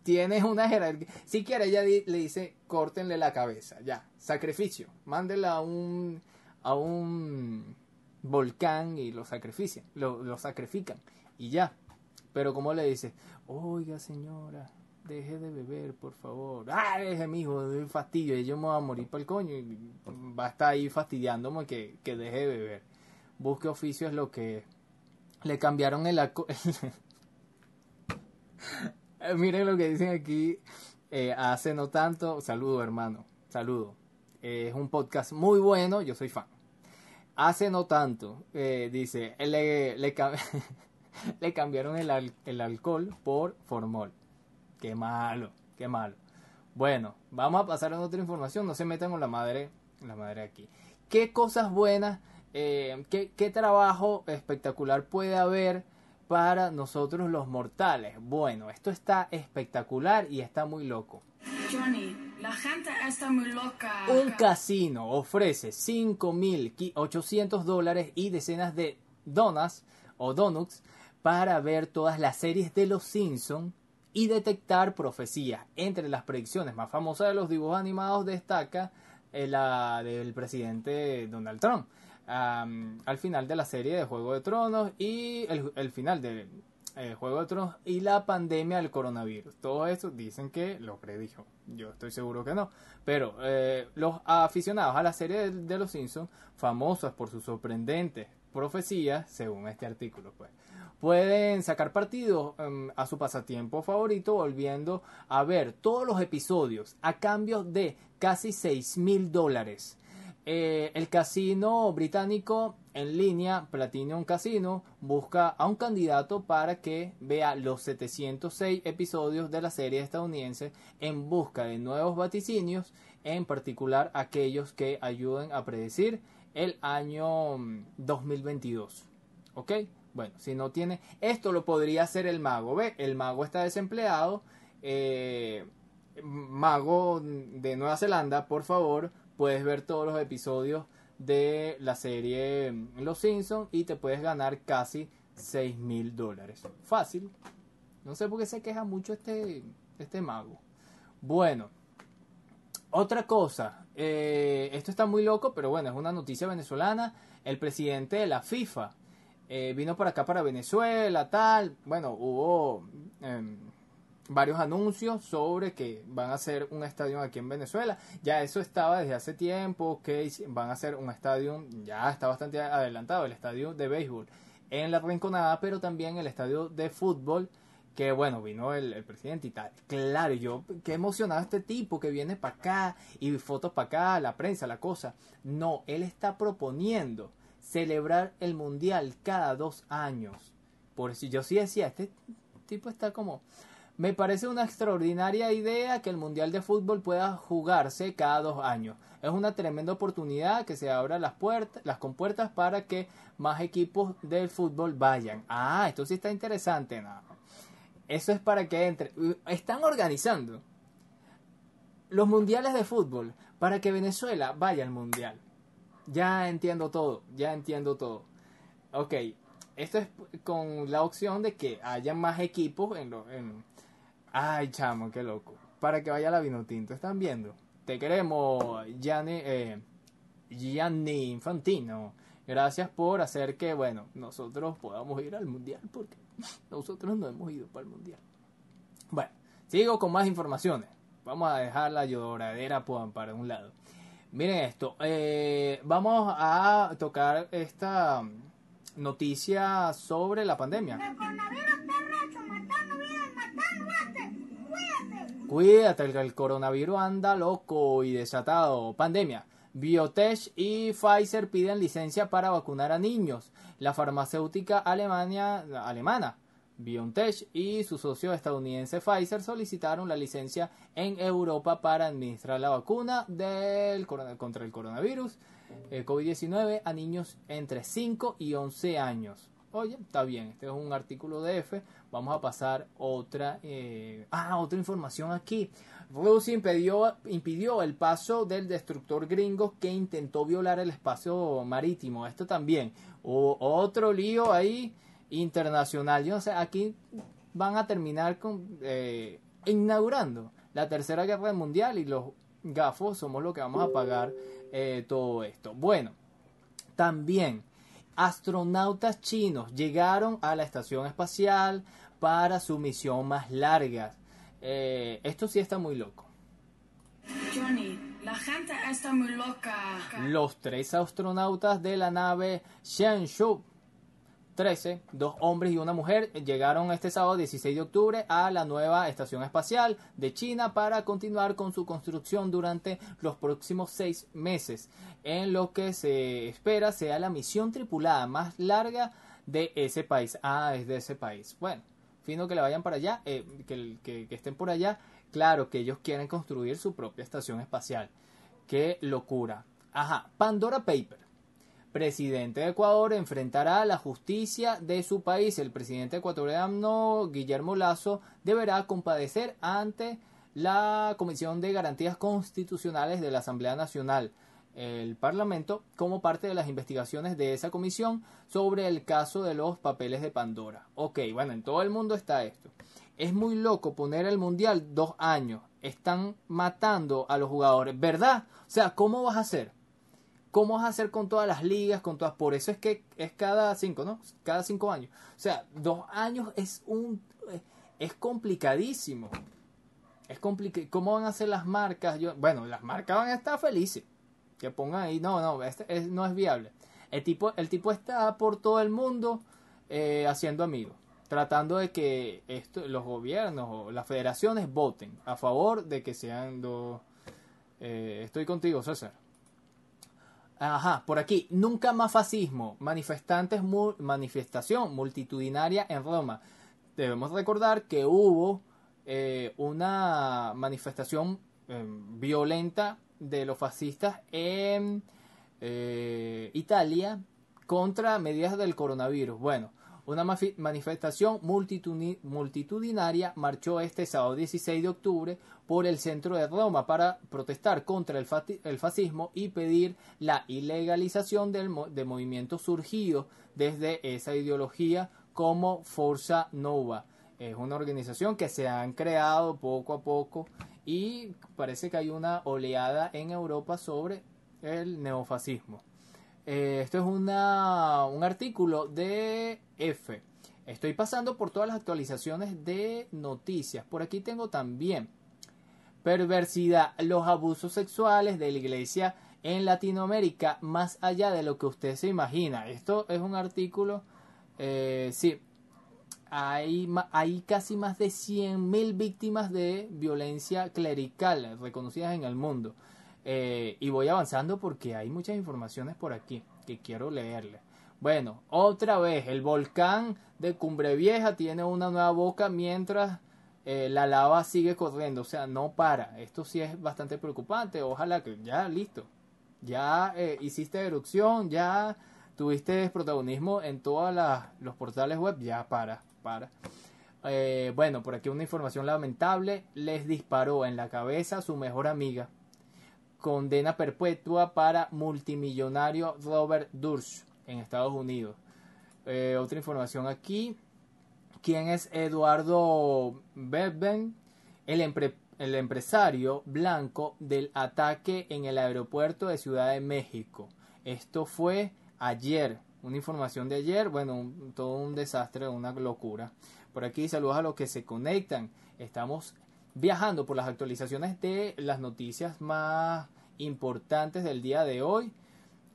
tiene una jerarquía. Si quiere, ella le dice, córtenle la cabeza, ya, sacrificio, mándela a un, a un volcán y lo sacrifician, lo, lo sacrifican, y ya. Pero como le dice, oiga señora, deje de beber, por favor. Ah, deje mijo, de fastidio, yo me voy a morir para el coño y va a estar ahí fastidiándome que, que deje de beber. Busque oficio es lo que es. Le cambiaron el [LAUGHS] Miren lo que dicen aquí. eh, hace no tanto. Saludo, hermano. Saludo. Eh, es un podcast muy bueno. Yo soy fan. Hace no tanto. eh, dice. Le, le, [LAUGHS] le cambiaron el, el alcohol por formol. Qué malo. Qué malo. Bueno, vamos a pasar a otra información. No se metan con la madre. La madre aquí. ¿Qué cosas buenas? Eh, ¿qué, ¿Qué trabajo espectacular puede haber? para nosotros los mortales. Bueno, esto está espectacular y está muy loco. Johnny, la gente está muy loca. Un casino ofrece 5.800 dólares y decenas de donas o donuts para ver todas las series de Los Simpson y detectar profecías. Entre las predicciones más famosas de los dibujos animados destaca eh, la del presidente Donald Trump. Al final de la serie de Juego de Tronos y el, final de eh, Juego de Tronos y la pandemia del coronavirus. Todo eso dicen que lo predijo. Yo estoy seguro que no. Pero eh, los aficionados a la serie de, Los Simpsons, famosas por sus sorprendentes profecías, según este artículo, pues, pueden sacar partido em, a su pasatiempo favorito volviendo a ver todos los episodios a cambio de casi 6 mil dólares. Eh, el casino británico en línea, Platinum Casino, busca a un candidato para que vea los 706 episodios de la serie estadounidense en busca de nuevos vaticinios, en particular aquellos que ayuden a predecir el año mm, 2022. ¿Ok? Bueno, si no tiene... Esto lo podría hacer el mago. ¿Ve? El mago está desempleado. Eh, mago de Nueva Zelanda, por favor, puedes ver todos los episodios de la serie Los Simpsons y te puedes ganar casi 6 mil dólares. Fácil. No sé por qué se queja mucho este, este mago. Bueno, otra cosa. eh, esto está muy loco, pero bueno, es una noticia venezolana. El presidente de la FIFA eh, vino para acá, para Venezuela, tal. Bueno, hubo em, varios anuncios sobre que van a hacer un estadio aquí en Venezuela. Ya eso estaba desde hace tiempo, que van a hacer un estadio, ya está bastante adelantado, el estadio de béisbol en la Rinconada, pero también el estadio de fútbol, que bueno, vino el, presidente y tal. Claro, yo, qué emocionado este tipo que viene para acá y fotos para acá, la prensa, la cosa. No, él está proponiendo celebrar el mundial cada dos años. Por eso yo sí decía, este tipo está como... Me parece una extraordinaria idea que el Mundial de Fútbol pueda jugarse cada dos años. Es una tremenda oportunidad que se abran las puertas, las compuertas para que más equipos del fútbol vayan. Ah, esto sí está interesante. No. Eso es para que entre. Están organizando los mundiales de fútbol para que Venezuela vaya al mundial. Ya entiendo todo, ya entiendo todo. Ok, esto es con la opción de que haya más equipos en, lo, en... Ay, chamo, qué loco. Para que vaya la Vinotinto, ¿están viendo? Te queremos, Gianni, eh, Gianni Infantino. Gracias por hacer que, bueno, nosotros podamos ir al mundial, porque nosotros no hemos ido para el mundial. Bueno, sigo con más informaciones. Vamos a dejar la lloradera para un lado. Miren esto, eh, vamos a tocar esta noticias sobre la pandemia. El Cuídate. El, coronavirus anda loco y desatado. Pandemia. Biotech y Pfizer piden licencia para vacunar a niños. La farmacéutica alemana BioNTech y su socio estadounidense Pfizer solicitaron la licencia en Europa para administrar la vacuna del, contra el coronavirus eh, COVID-19 a niños entre 5 y 11 años. Oye, está bien, este es un artículo de F. Vamos a pasar otra, eh, ah, otra información aquí. Rusia impidió, impidió el paso del destructor gringo que intentó violar el espacio marítimo. Esto también. O, otro lío ahí internacional. Yo no sé, aquí van a terminar con, eh, inaugurando la tercera guerra mundial y los gafos somos los que vamos a pagar eh, todo esto. Bueno, también astronautas chinos llegaron a la estación espacial para su misión más larga. Eh, esto sí está muy loco. Johnny, la gente está muy loca. Los tres astronautas de la nave Shenzhou 13, dos hombres y una mujer, llegaron este sábado 16 de octubre a la nueva estación espacial de China para continuar con su construcción durante los próximos seis meses, en lo que se espera sea la misión tripulada más larga de ese país. Ah, es de ese país. Bueno, fino que le vayan para allá, eh, que, que- que estén por allá. Claro que ellos quieren construir su propia estación espacial. Qué locura. Ajá, Pandora Paper. Presidente de Ecuador enfrentará a la justicia de su país. El presidente ecuatoriano Guillermo Lazo deberá compadecer ante la Comisión de Garantías Constitucionales de la Asamblea Nacional, el Parlamento, como parte de las investigaciones de esa comisión sobre el caso de los papeles de Pandora. Ok, bueno, en todo el mundo está esto. Es muy loco poner el mundial dos años. Están matando a los jugadores, ¿verdad? O sea, ¿cómo vas a hacer? ¿Cómo vas a hacer con todas las ligas, con todas? Por eso es que es cada cinco, ¿no? Cada cinco años. O sea, dos años es un es complicadísimo. Es complicado. ¿Cómo van a hacer las marcas? Yo, bueno, las marcas van a estar felices. Que pongan ahí, no, no, este es- no es viable. El tipo, el tipo está por todo el mundo eh, haciendo amigos, tratando de que esto, los gobiernos o las federaciones voten a favor de que sean dos. eh, estoy contigo, César. Ajá, por aquí. Nunca más fascismo. Manifestantes, manifestación multitudinaria en Roma. Debemos recordar que hubo eh, una manifestación eh, violenta de los fascistas en eh, Italia contra medidas del coronavirus. Bueno, una manifestación multitudinaria marchó este sábado 16 de octubre por el centro de Roma para protestar contra el, el fascismo y pedir la ilegalización del mo- de movimientos surgidos desde esa ideología como Forza Nova. Es una organización que se han creado poco a poco y parece que hay una oleada en Europa sobre el neofascismo. Eh, esto es una, un artículo de F. Estoy pasando por todas las actualizaciones de noticias. Por aquí tengo también perversidad, los abusos sexuales de la iglesia en Latinoamérica, más allá de lo que usted se imagina. Esto es un artículo, eh, sí, hay, hay casi más de 100.000 víctimas de violencia clerical reconocidas en el mundo. Eh, y voy avanzando porque hay muchas informaciones por aquí que quiero leerle. Bueno, otra vez, el volcán de Cumbre Vieja tiene una nueva boca mientras eh, la lava sigue corriendo. O sea, no para. Esto sí es bastante preocupante. Ojalá que ya, listo. Ya eh, hiciste erupción, ya tuviste protagonismo en todos los portales web. Ya para, para. Bueno, por aquí una información lamentable. Les disparó en la cabeza a su mejor amiga condena perpetua para multimillonario Robert Durst en Estados Unidos. Eh, otra información aquí. ¿Quién es Eduardo Berben? El, empre- el empresario blanco del ataque en el aeropuerto de Ciudad de México. Esto fue ayer. Una información de ayer. Bueno, todo un desastre, una locura. Por aquí saludos a los que se conectan. Estamos viajando por las actualizaciones de las noticias más importantes del día de hoy.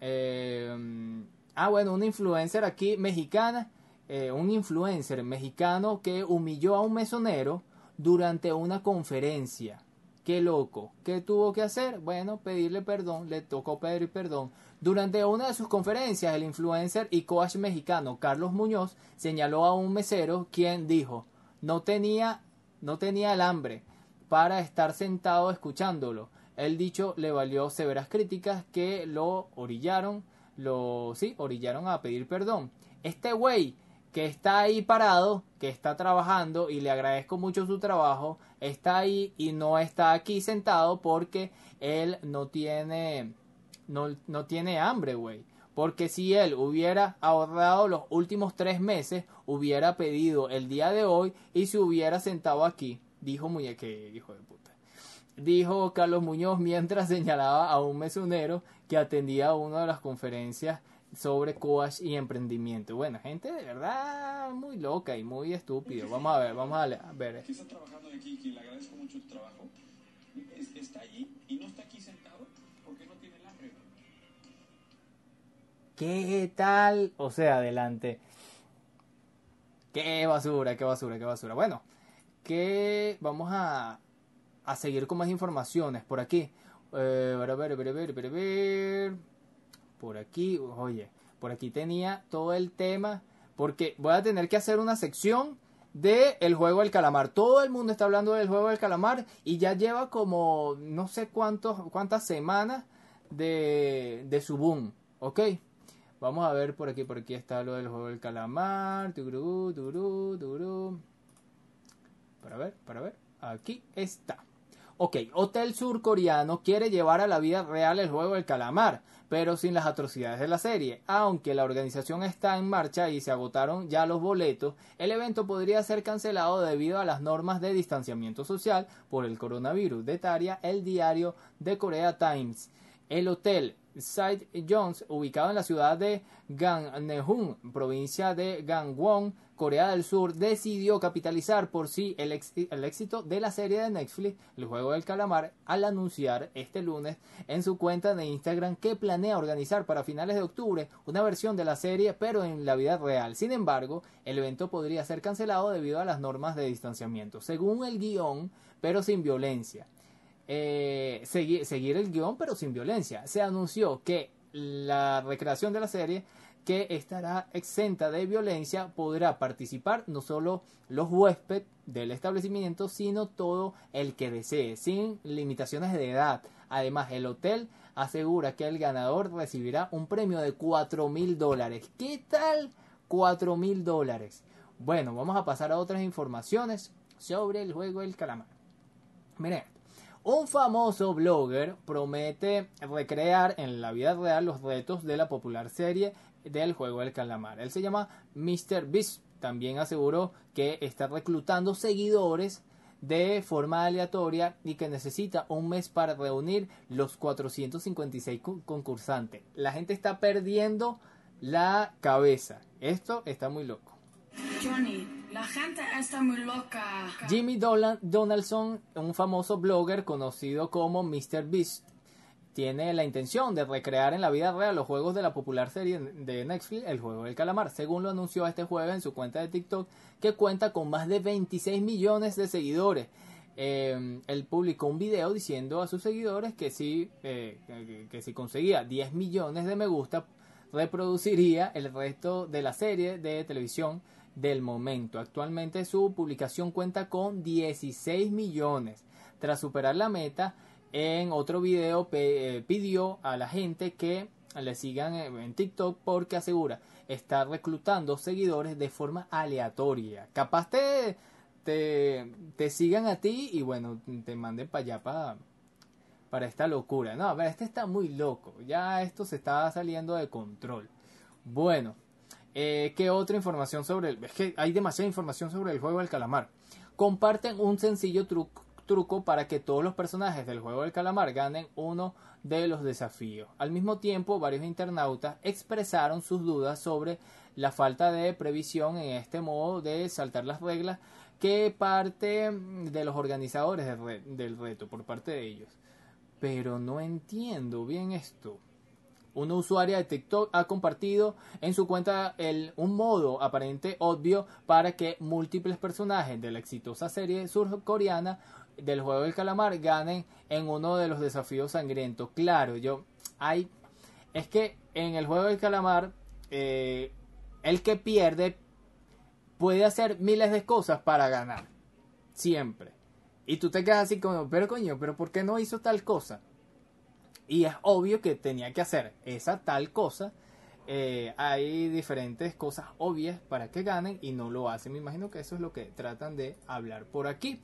Eh, Ah, bueno, una influencer aquí mexicana, eh, un influencer mexicano que humilló a un mesonero durante una conferencia. Qué loco. ¿Qué tuvo que hacer? Bueno, pedirle perdón. Le tocó pedir perdón. Durante una de sus conferencias, el influencer y coach mexicano Carlos Muñoz señaló a un mesero quien dijo no tenía, no tenía el hambre para estar sentado escuchándolo. El dicho le valió severas críticas que lo orillaron, lo sí, orillaron a pedir perdón. Este güey que está ahí parado, que está trabajando y le agradezco mucho su trabajo, está ahí y no está aquí sentado porque él no tiene no, no tiene hambre, güey. Porque si él hubiera ahorrado los últimos tres meses, hubiera pedido el día de hoy y se hubiera sentado aquí. Dijo Muñeque, hijo de puta. Dijo Carlos Muñoz mientras [LAUGHS] señalaba a un mesonero que atendía una de las conferencias sobre coach y emprendimiento. Bueno, gente de verdad muy loca y muy estúpido. Vamos a ver, vamos a ver. Que está trabajando aquí, que le agradezco mucho tu trabajo. Está allí y no está aquí sentado porque no tiene el hambre. ¿Qué tal? O sea, adelante. Qué basura, qué basura, qué basura. Bueno, que vamos a, a seguir con más informaciones por aquí. Eh, a ver, a ver, a ver. Por aquí, oye, por aquí tenía todo el tema. Porque voy a tener que hacer una sección de el juego del calamar. Todo el mundo está hablando del juego del calamar y ya lleva como no sé cuántos, cuántas semanas de, de su boom. ¿Ok? Vamos a ver por aquí, por aquí está lo del juego del calamar. Tururú, tururú, tururú. Para ver, para ver. Aquí está. Ok, Hotel Surcoreano quiere llevar a la vida real el juego del calamar, pero sin las atrocidades de la serie. Aunque la organización está en marcha y se agotaron ya los boletos, el evento podría ser cancelado debido a las normas de distanciamiento social por el coronavirus, detaria el diario de Korea Times. El hotel Side Jones, ubicado en la ciudad de Gangneung, provincia de Gangwon, Corea del Sur, decidió capitalizar por sí el, el, éxito de la serie de Netflix, El Juego del Calamar, al anunciar este lunes en su cuenta de Instagram que planea organizar para finales de octubre una versión de la serie, pero en la vida real. Sin embargo, el evento podría ser cancelado debido a las normas de distanciamiento, según el guion, pero sin violencia eh, seguir, el guion pero sin violencia. Se anunció que la recreación de la serie que estará exenta de violencia podrá participar no solo los huéspedes del establecimiento, sino todo el que desee, sin limitaciones de edad. Además, el hotel asegura que el ganador recibirá un premio de 4 mil dólares. ¿Qué tal? 4 mil dólares. Bueno, vamos a pasar a otras informaciones sobre el juego del calamar. Miren, un famoso blogger promete recrear en la vida real los retos de la popular serie del juego del calamar. Él se llama Mr. Beast. También aseguró que está reclutando seguidores de forma aleatoria y que necesita un mes para reunir los 456 concursantes. La gente está perdiendo la cabeza. Esto está muy loco. Johnny, la gente está muy loca. Jimmy Donaldson, un famoso blogger conocido como Mr. Beast, tiene la intención de recrear en la vida real los juegos de la popular serie de Netflix, El Juego del Calamar, según lo anunció este jueves en su cuenta de TikTok, que cuenta con más de 26 millones de seguidores. Eh, él publicó un video diciendo a sus seguidores que si, eh, que si conseguía 10 millones de me gusta, reproduciría el resto de la serie de televisión del momento. Actualmente su publicación cuenta con 16 millones. Tras superar la meta, en otro video eh, pidió a la gente que le sigan en TikTok porque asegura estar reclutando seguidores de forma aleatoria. Capaz te, te, te sigan a ti y bueno, te manden para allá para, para esta locura. No, a ver, este está muy loco. Ya esto se está saliendo de control. Bueno, eh, ¿qué otra información sobre el... Que hay demasiada información sobre el juego del calamar. Comparten un sencillo truco, para que todos los personajes del juego del calamar ganen uno de los desafíos. Al mismo tiempo, varios internautas expresaron sus dudas sobre la falta de previsión en este modo de saltar las reglas que parte de los organizadores del, del reto, por parte de ellos. Pero no entiendo bien esto. Una usuaria de TikTok ha compartido en su cuenta el, un modo aparente obvio para que múltiples personajes de la exitosa serie surcoreana del juego del calamar ganen en uno de los desafíos sangrientos. Claro, yo hay es que en el juego del calamar eh, el que pierde puede hacer miles de cosas para ganar. Siempre. Y tú te quedas así como, pero coño, pero ¿por qué no hizo tal cosa? Y es obvio que tenía que hacer esa tal cosa. Eh, hay diferentes cosas obvias para que ganen y no lo hacen. Me imagino que eso es lo que tratan de hablar por aquí.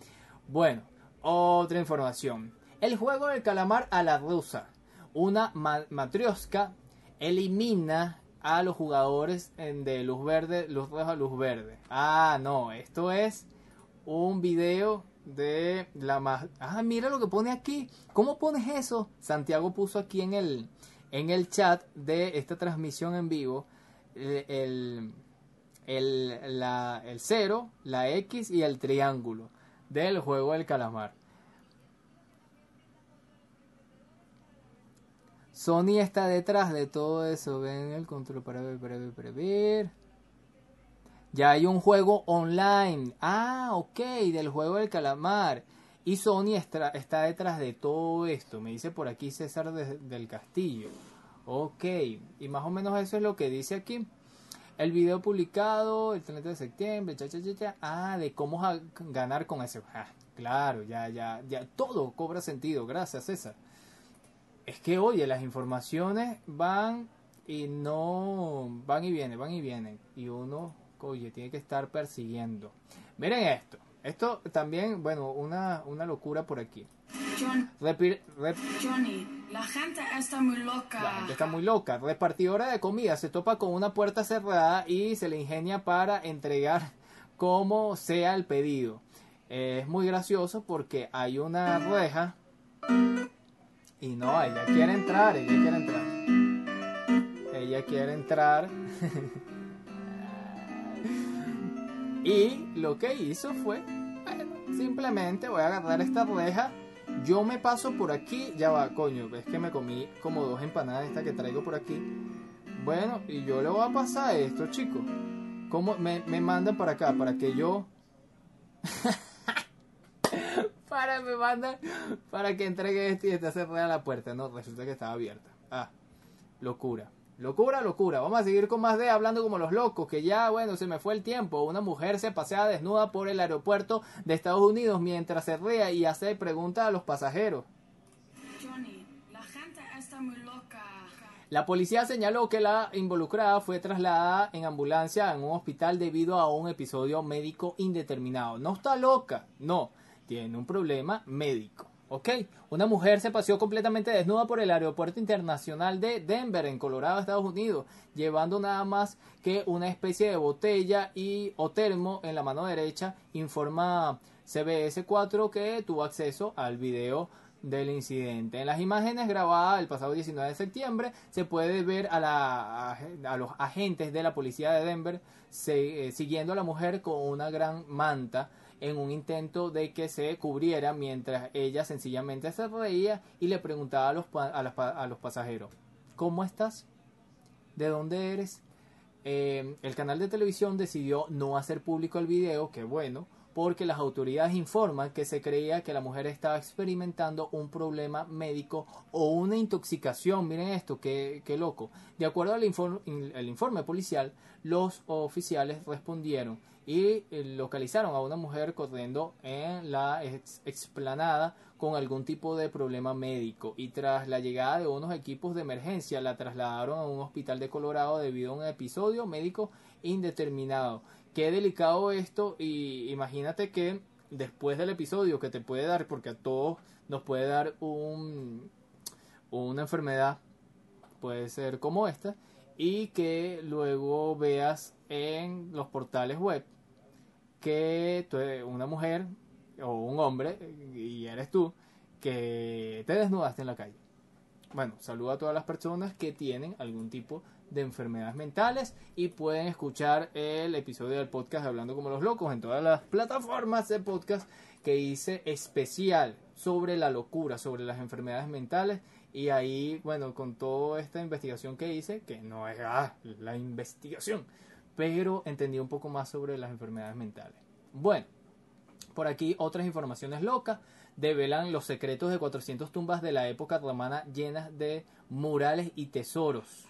Bueno, otra información. El juego del calamar a la rusa. Una matrioska elimina a los jugadores de luz verde, luz roja, luz verde. Ah, no, esto es un video de la más... Ah, mira lo que pone aquí. ¿Cómo pones eso? Santiago puso aquí en el, en el chat de esta transmisión en vivo eh, el, el, la, el 0, la X y el triángulo del juego del calamar. Sony está detrás de todo eso. Ven el control para ver, para ver, para ver. Ya hay un juego online. Ah, ok, del juego del calamar. Y Sony está, detrás de todo esto. Me dice por aquí César del Castillo. Ok, y más o menos eso es lo que dice aquí. El video publicado el 30 de septiembre. Cha, cha, Ah, de cómo ganar con ese. Ah, claro, ya, ya, ya. Todo cobra sentido. Gracias, César. Es que, oye, las informaciones van y no. van y vienen, van y vienen. Y uno oye, tiene que estar persiguiendo. Miren esto. Esto también, bueno, una, una locura por aquí. Johnny, la gente está muy loca. La gente está muy loca. Repartidora de comida se topa con una puerta cerrada y se le ingenia para entregar [LAUGHS] como sea el pedido. es muy gracioso porque hay una reja y no, ella quiere entrar, ella quiere entrar. Ella quiere entrar. [LAUGHS] Y lo que hizo fue, simplemente voy a agarrar esta reja. Yo me paso por aquí, ya va, coño, es que me comí como dos empanadas estas que traigo por aquí. Bueno, y yo le voy a pasar esto, chicos. ¿Cómo me, me mandan para acá? Para que yo... [LAUGHS] para, me mandan para que entregue esto y esté cerrada la puerta. No, resulta que estaba abierta. Ah, locura. Locura, locura. Vamos a seguir con más de hablando como los locos, que ya, bueno, se me fue el tiempo. Una mujer se pasea desnuda por el aeropuerto de Estados Unidos mientras se ría y hace preguntas a los pasajeros. Johnny, la gente está muy loca. La policía señaló que la involucrada fue trasladada en ambulancia en un hospital debido a un episodio médico indeterminado. No está loca, no, tiene un problema médico. ¿Ok? Una mujer se paseó completamente desnuda por el aeropuerto internacional de Denver, en Colorado, Estados Unidos, llevando nada más que una especie de botella y o termo en la mano derecha, informa CBS4 que tuvo acceso al video del incidente. En las imágenes grabadas el pasado 19 de septiembre se puede ver a, la, a, los agentes de la policía de Denver eh, siguiendo a la mujer con una gran manta en un intento de que se cubriera mientras ella sencillamente se reía y le preguntaba a los, a, los pasajeros, ¿cómo estás? ¿De dónde eres? Eh, el canal de televisión decidió no hacer público el video, que bueno, porque las autoridades informan que se creía que la mujer estaba experimentando un problema médico o una intoxicación. Miren esto, qué, qué loco. De acuerdo al informe, el informe policial, los oficiales respondieron y eh, localizaron a una mujer corriendo en la explanada con algún tipo de problema médico y tras la llegada de unos equipos de emergencia la trasladaron a un hospital de Colorado debido a un episodio médico indeterminado. Qué delicado esto y imagínate que después del episodio que te puede dar, porque a todos nos puede dar un, una enfermedad, puede ser como esta, y que luego veas en los portales web que tú una mujer o un hombre, y eres tú, que te desnudaste en la calle. Bueno, saludo a todas las personas que tienen algún tipo de enfermedades mentales y pueden escuchar el episodio del podcast Hablando como los locos en todas las plataformas de podcast que hice especial sobre la locura, sobre las enfermedades mentales Y ahí, bueno, con toda esta investigación que hice, que no es ah, la investigación, pero entendí un poco más sobre las enfermedades mentales. Bueno, por aquí otras informaciones locas develan los secretos de 400 tumbas de la época romana llenas de murales y tesoros.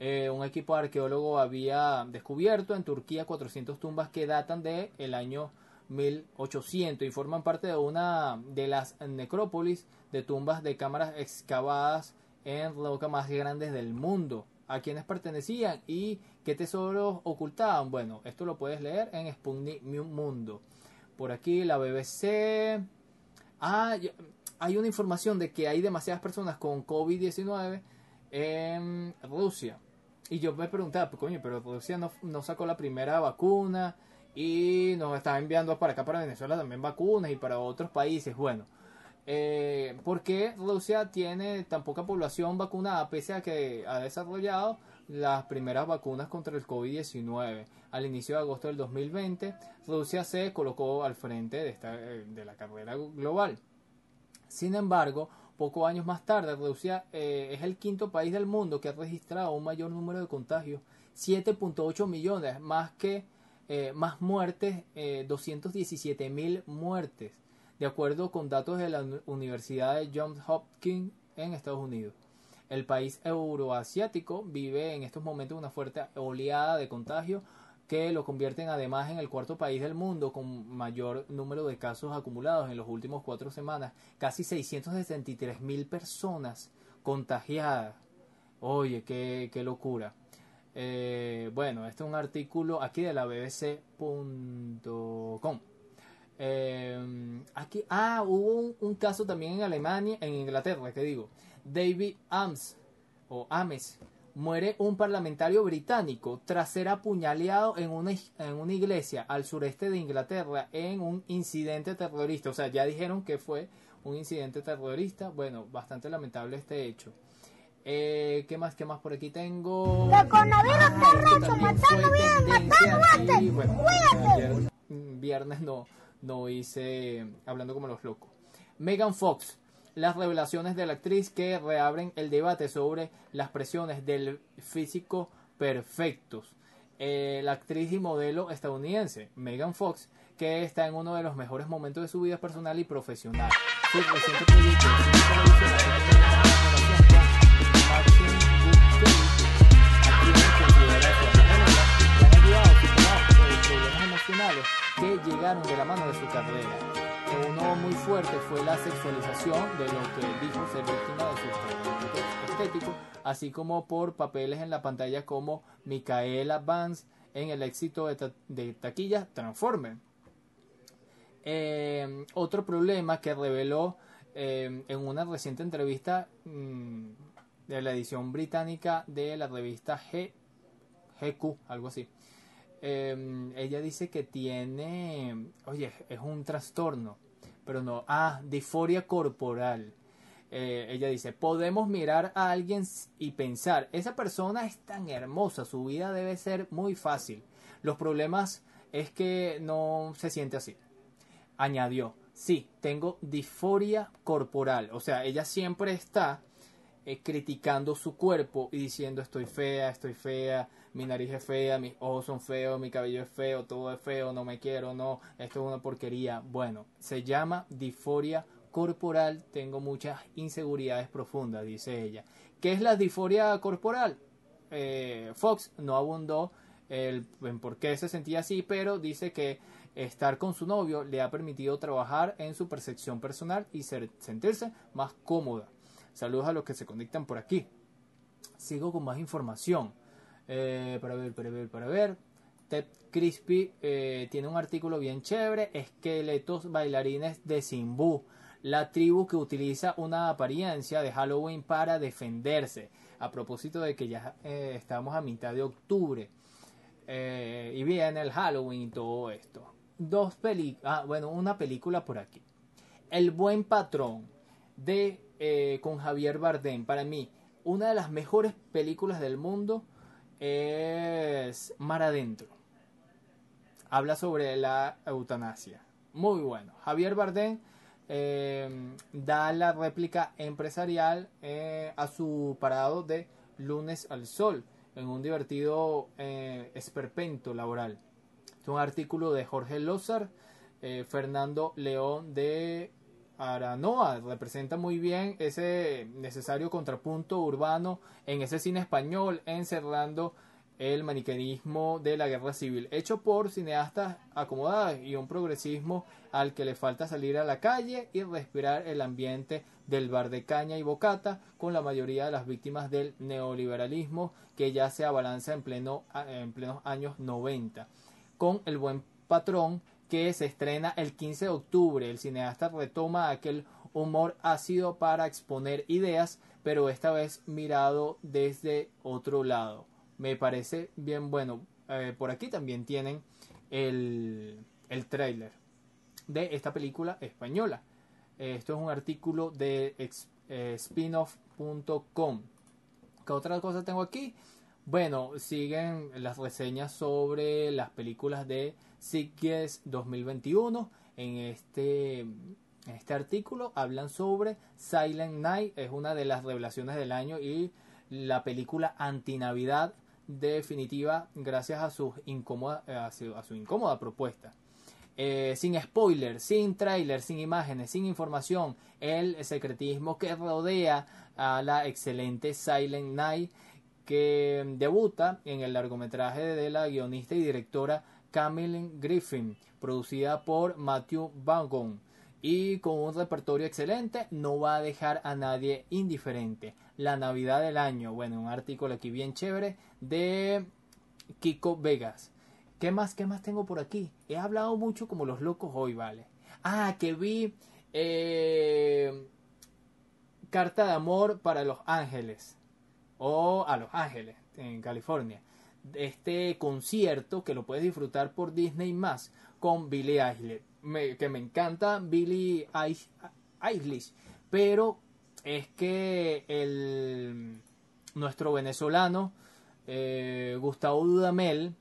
Eh, un equipo arqueólogo había descubierto en Turquía 400 tumbas que datan del el año 1800 y forman parte de una de las necrópolis de tumbas de cámaras excavadas en roca más grandes del mundo. ¿A quienes pertenecían y qué tesoros ocultaban? Bueno, esto lo puedes leer en Sputnik Mundo. Por aquí la BBC. Ah, hay una información de que hay demasiadas personas con COVID-19 en Rusia. Y yo me preguntaba, pues coño, pero Rusia no, no sacó la primera vacuna y nos está enviando para acá, para Venezuela también vacunas y para otros países. Bueno, eh, ¿por qué Rusia tiene tan poca población vacunada pese a que ha desarrollado las primeras vacunas contra el COVID-19? Al inicio de agosto del 2020, Rusia se colocó al frente de, esta, de la carrera global. Sin embargo, pocos años más tarde, Rusia eh, es el quinto país del mundo que ha registrado un mayor número de contagios, 7.8 millones, más que eh, más muertes, eh, 217 mil muertes, de acuerdo con datos de la Universidad de Johns Hopkins en Estados Unidos. El país euroasiático vive en estos momentos una fuerte oleada de contagios que lo convierten además en el cuarto país del mundo con mayor número de casos acumulados en los últimos cuatro semanas. Casi 663 mil personas contagiadas. Oye, qué, locura. Eh, bueno, este es un artículo aquí de la bbc.com. Eh, aquí, ah, hubo un, un, caso también en Alemania, en Inglaterra, que digo. David Ames, o Ames, muere un parlamentario británico tras ser apuñaleado en una, en una iglesia al sureste de Inglaterra en un incidente terrorista. O sea, ya dijeron que fue un incidente terrorista. Bueno, bastante lamentable este hecho. Eh, ¿Qué más? ¿Qué más por aquí tengo? El coronavirus está recho, matando bien, matando bueno, Cuídate. viernes no, no hice hablando como los locos. Megan Fox, las revelaciones de la actriz que reabren el debate sobre las presiones del físico perfectos. Eh, la actriz y modelo estadounidense Megan Fox, que está en uno de los mejores momentos de su vida personal y profesional. Que llegaron de la mano de su carrera. Uno muy fuerte fue la sexualización de lo que dijo ser víctima de sus tratamientos estéticos, así como por papeles en la pantalla como Micaela Vance en el éxito de, ta de taquilla Transformer. Eh, otro problema que reveló eh, en una reciente entrevista mmm, de la edición británica de la revista G, GQ, algo así. Eh, ella dice que tiene, oye, es un trastorno, pero no, ah, disforia corporal. Eh, ella dice, podemos mirar a alguien y pensar, esa persona es tan hermosa, su vida debe ser muy fácil. Los problemas es que no se siente así. Añadió, sí, tengo disforia corporal, o sea, ella siempre está eh, criticando su cuerpo y diciendo estoy fea, estoy fea, mi nariz es fea, mis ojos son feos, mi cabello es feo, todo es feo, no me quiero, no, esto es una porquería. Bueno, se llama disforia corporal, tengo muchas inseguridades profundas, dice ella. ¿Qué es la disforia corporal? Eh, Fox no abundó el, en por qué se sentía así, pero dice que estar con su novio le ha permitido trabajar en su percepción personal y sentirse más cómoda. Saludos a los que se conectan por aquí. Sigo con más información. Eh, para ver, para ver, para ver. Ted Crispy eh, tiene un artículo bien chévere. Esqueletos bailarines de Simbu. La tribu que utiliza una apariencia de Halloween para defenderse. A propósito de que ya eh, estamos a mitad de octubre. Y viene el Halloween y todo esto. Dos películas. Ah, bueno, una película por aquí. El buen patrón de con Javier Bardem. Para mí, una de las mejores películas del mundo es Mar Adentro. Habla sobre la eutanasia. Muy bueno. Javier Bardem eh, da la réplica empresarial eh, a su parado de lunes al sol en un divertido eh, esperpento laboral. Es un artículo de Jorge Lozar, Fernando León de Aranoa. Representa muy bien ese necesario contrapunto urbano en ese cine español, encerrando el maniqueísmo de la guerra civil, hecho por cineastas acomodados y un progresismo al que le falta salir a la calle y respirar el ambiente del bar de caña y bocata con la mayoría de las víctimas del neoliberalismo que ya se abalanza en, pleno, en plenos años 90. Con el buen patrón que se estrena el 15 de octubre, el cineasta retoma aquel humor ácido para exponer ideas, pero esta vez mirado desde otro lado me parece bien bueno. Eh, por aquí también tienen el, el trailer de esta película española. Eh, esto es un artículo de eh, spinoff.com. ¿Qué otra cosa tengo aquí? Bueno, siguen las reseñas sobre las películas de Sitges 2021. En este, en este artículo hablan sobre Silent Night, es una de las revelaciones del año y la película Antinavidad definitiva gracias a su incómoda, a su, incómoda propuesta. Eh, sin spoiler, sin trailer, sin imágenes, sin información, el secretismo que rodea a la excelente Silent Night que debuta en el largometraje de la guionista y directora Camille Griffin, producida por Matthew Vaughan y con un repertorio excelente no va a dejar a nadie indiferente. La Navidad del año, bueno, un artículo aquí bien chévere de Kiko Vegas. ¿Qué más, qué más tengo por aquí? He hablado mucho como los locos hoy, ¿vale? Ah, que vi eh, Carta de Amor para Los Ángeles o a Los Ángeles en California. Este concierto que lo puedes disfrutar por Disney más con Billy Eilish que me encanta Billy Eilish, pero es que el nuestro venezolano eh, Gustavo Dudamel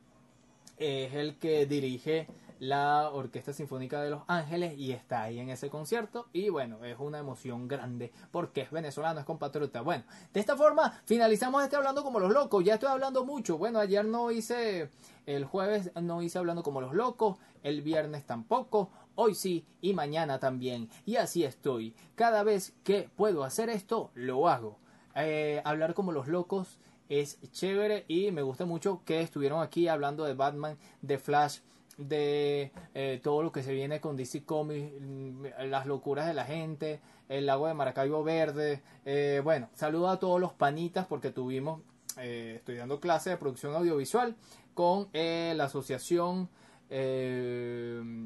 es el que dirige la Orquesta Sinfónica de Los Ángeles y está ahí en ese concierto y bueno, es una emoción grande porque es venezolano, es compatriota. Bueno, de esta forma finalizamos este hablando como los locos, ya estoy hablando mucho. Bueno, ayer no hice, el jueves no hice hablando como los locos, el viernes tampoco, hoy sí y mañana también. Y así estoy. Cada vez que puedo hacer esto, lo hago. Eh, hablar como los locos es chévere y me gusta mucho que estuvieron aquí hablando de Batman, de Flash, de eh, todo lo que se viene con DC Comics, mm, las locuras de la gente, el lago de Maracaibo Verde. Eh, bueno, saludo a todos los panitas porque tuvimos, eh, estoy dando clase de producción audiovisual con la asociación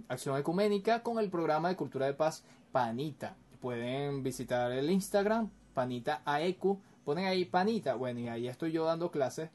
Acción Ecuménica con el programa de Cultura de Paz Panita. Pueden visitar el Instagram, Panita AECU, ponen ahí Panita, bueno, y ahí estoy yo dando clases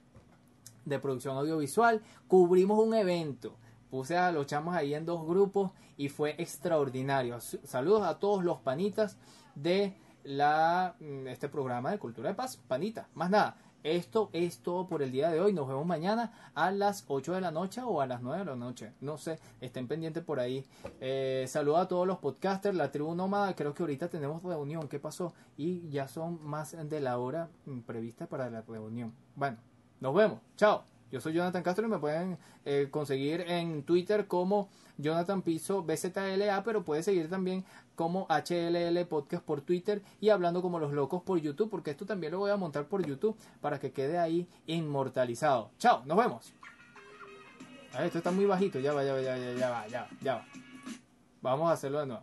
de producción audiovisual. Cubrimos un evento puse a los chamos ahí en dos grupos y fue extraordinario. Saludos a todos los panitas de la mm, este programa de Cultura de Paz, panita. Más nada, esto es todo por el día de hoy. Nos vemos mañana a las 8 de la noche o a las 9 de la noche. No sé, estén pendientes por ahí. Eh, saludos a todos los podcasters, la tribu nómada. Creo que ahorita tenemos reunión. ¿Qué pasó? Y ya son más de la hora mm, prevista para la reunión. Bueno, nos vemos. Chao. Yo soy Jonathan Castro y me pueden eh, conseguir en Twitter como Jonathan Piso BZLA, pero puedes seguir también como HLL Podcast por Twitter y hablando como los locos por YouTube, porque esto también lo voy a montar por YouTube para que quede ahí inmortalizado. Chao, nos vemos. esto está muy bajito, ya va, ya va, ya va, ya va, ya va, ya va. Vamos a hacerlo de nuevo.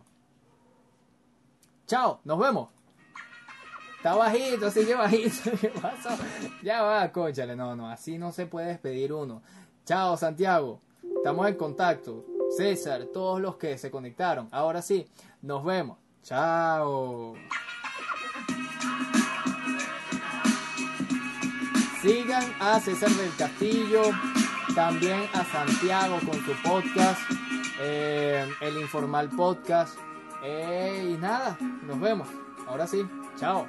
Chao, nos vemos. Está bajito, sigue bajito. [LAUGHS] ¿Qué pasó? Ya va, conchale. No, no, así no se puede despedir uno. Chao, Santiago. Estamos en contacto. César, todos los que se conectaron. Ahora sí, nos vemos. Chao. Sigan a César del Castillo, también a Santiago con su podcast, eh, el Informal Podcast. Eh, y nada, nos vemos. Ahora sí, chao.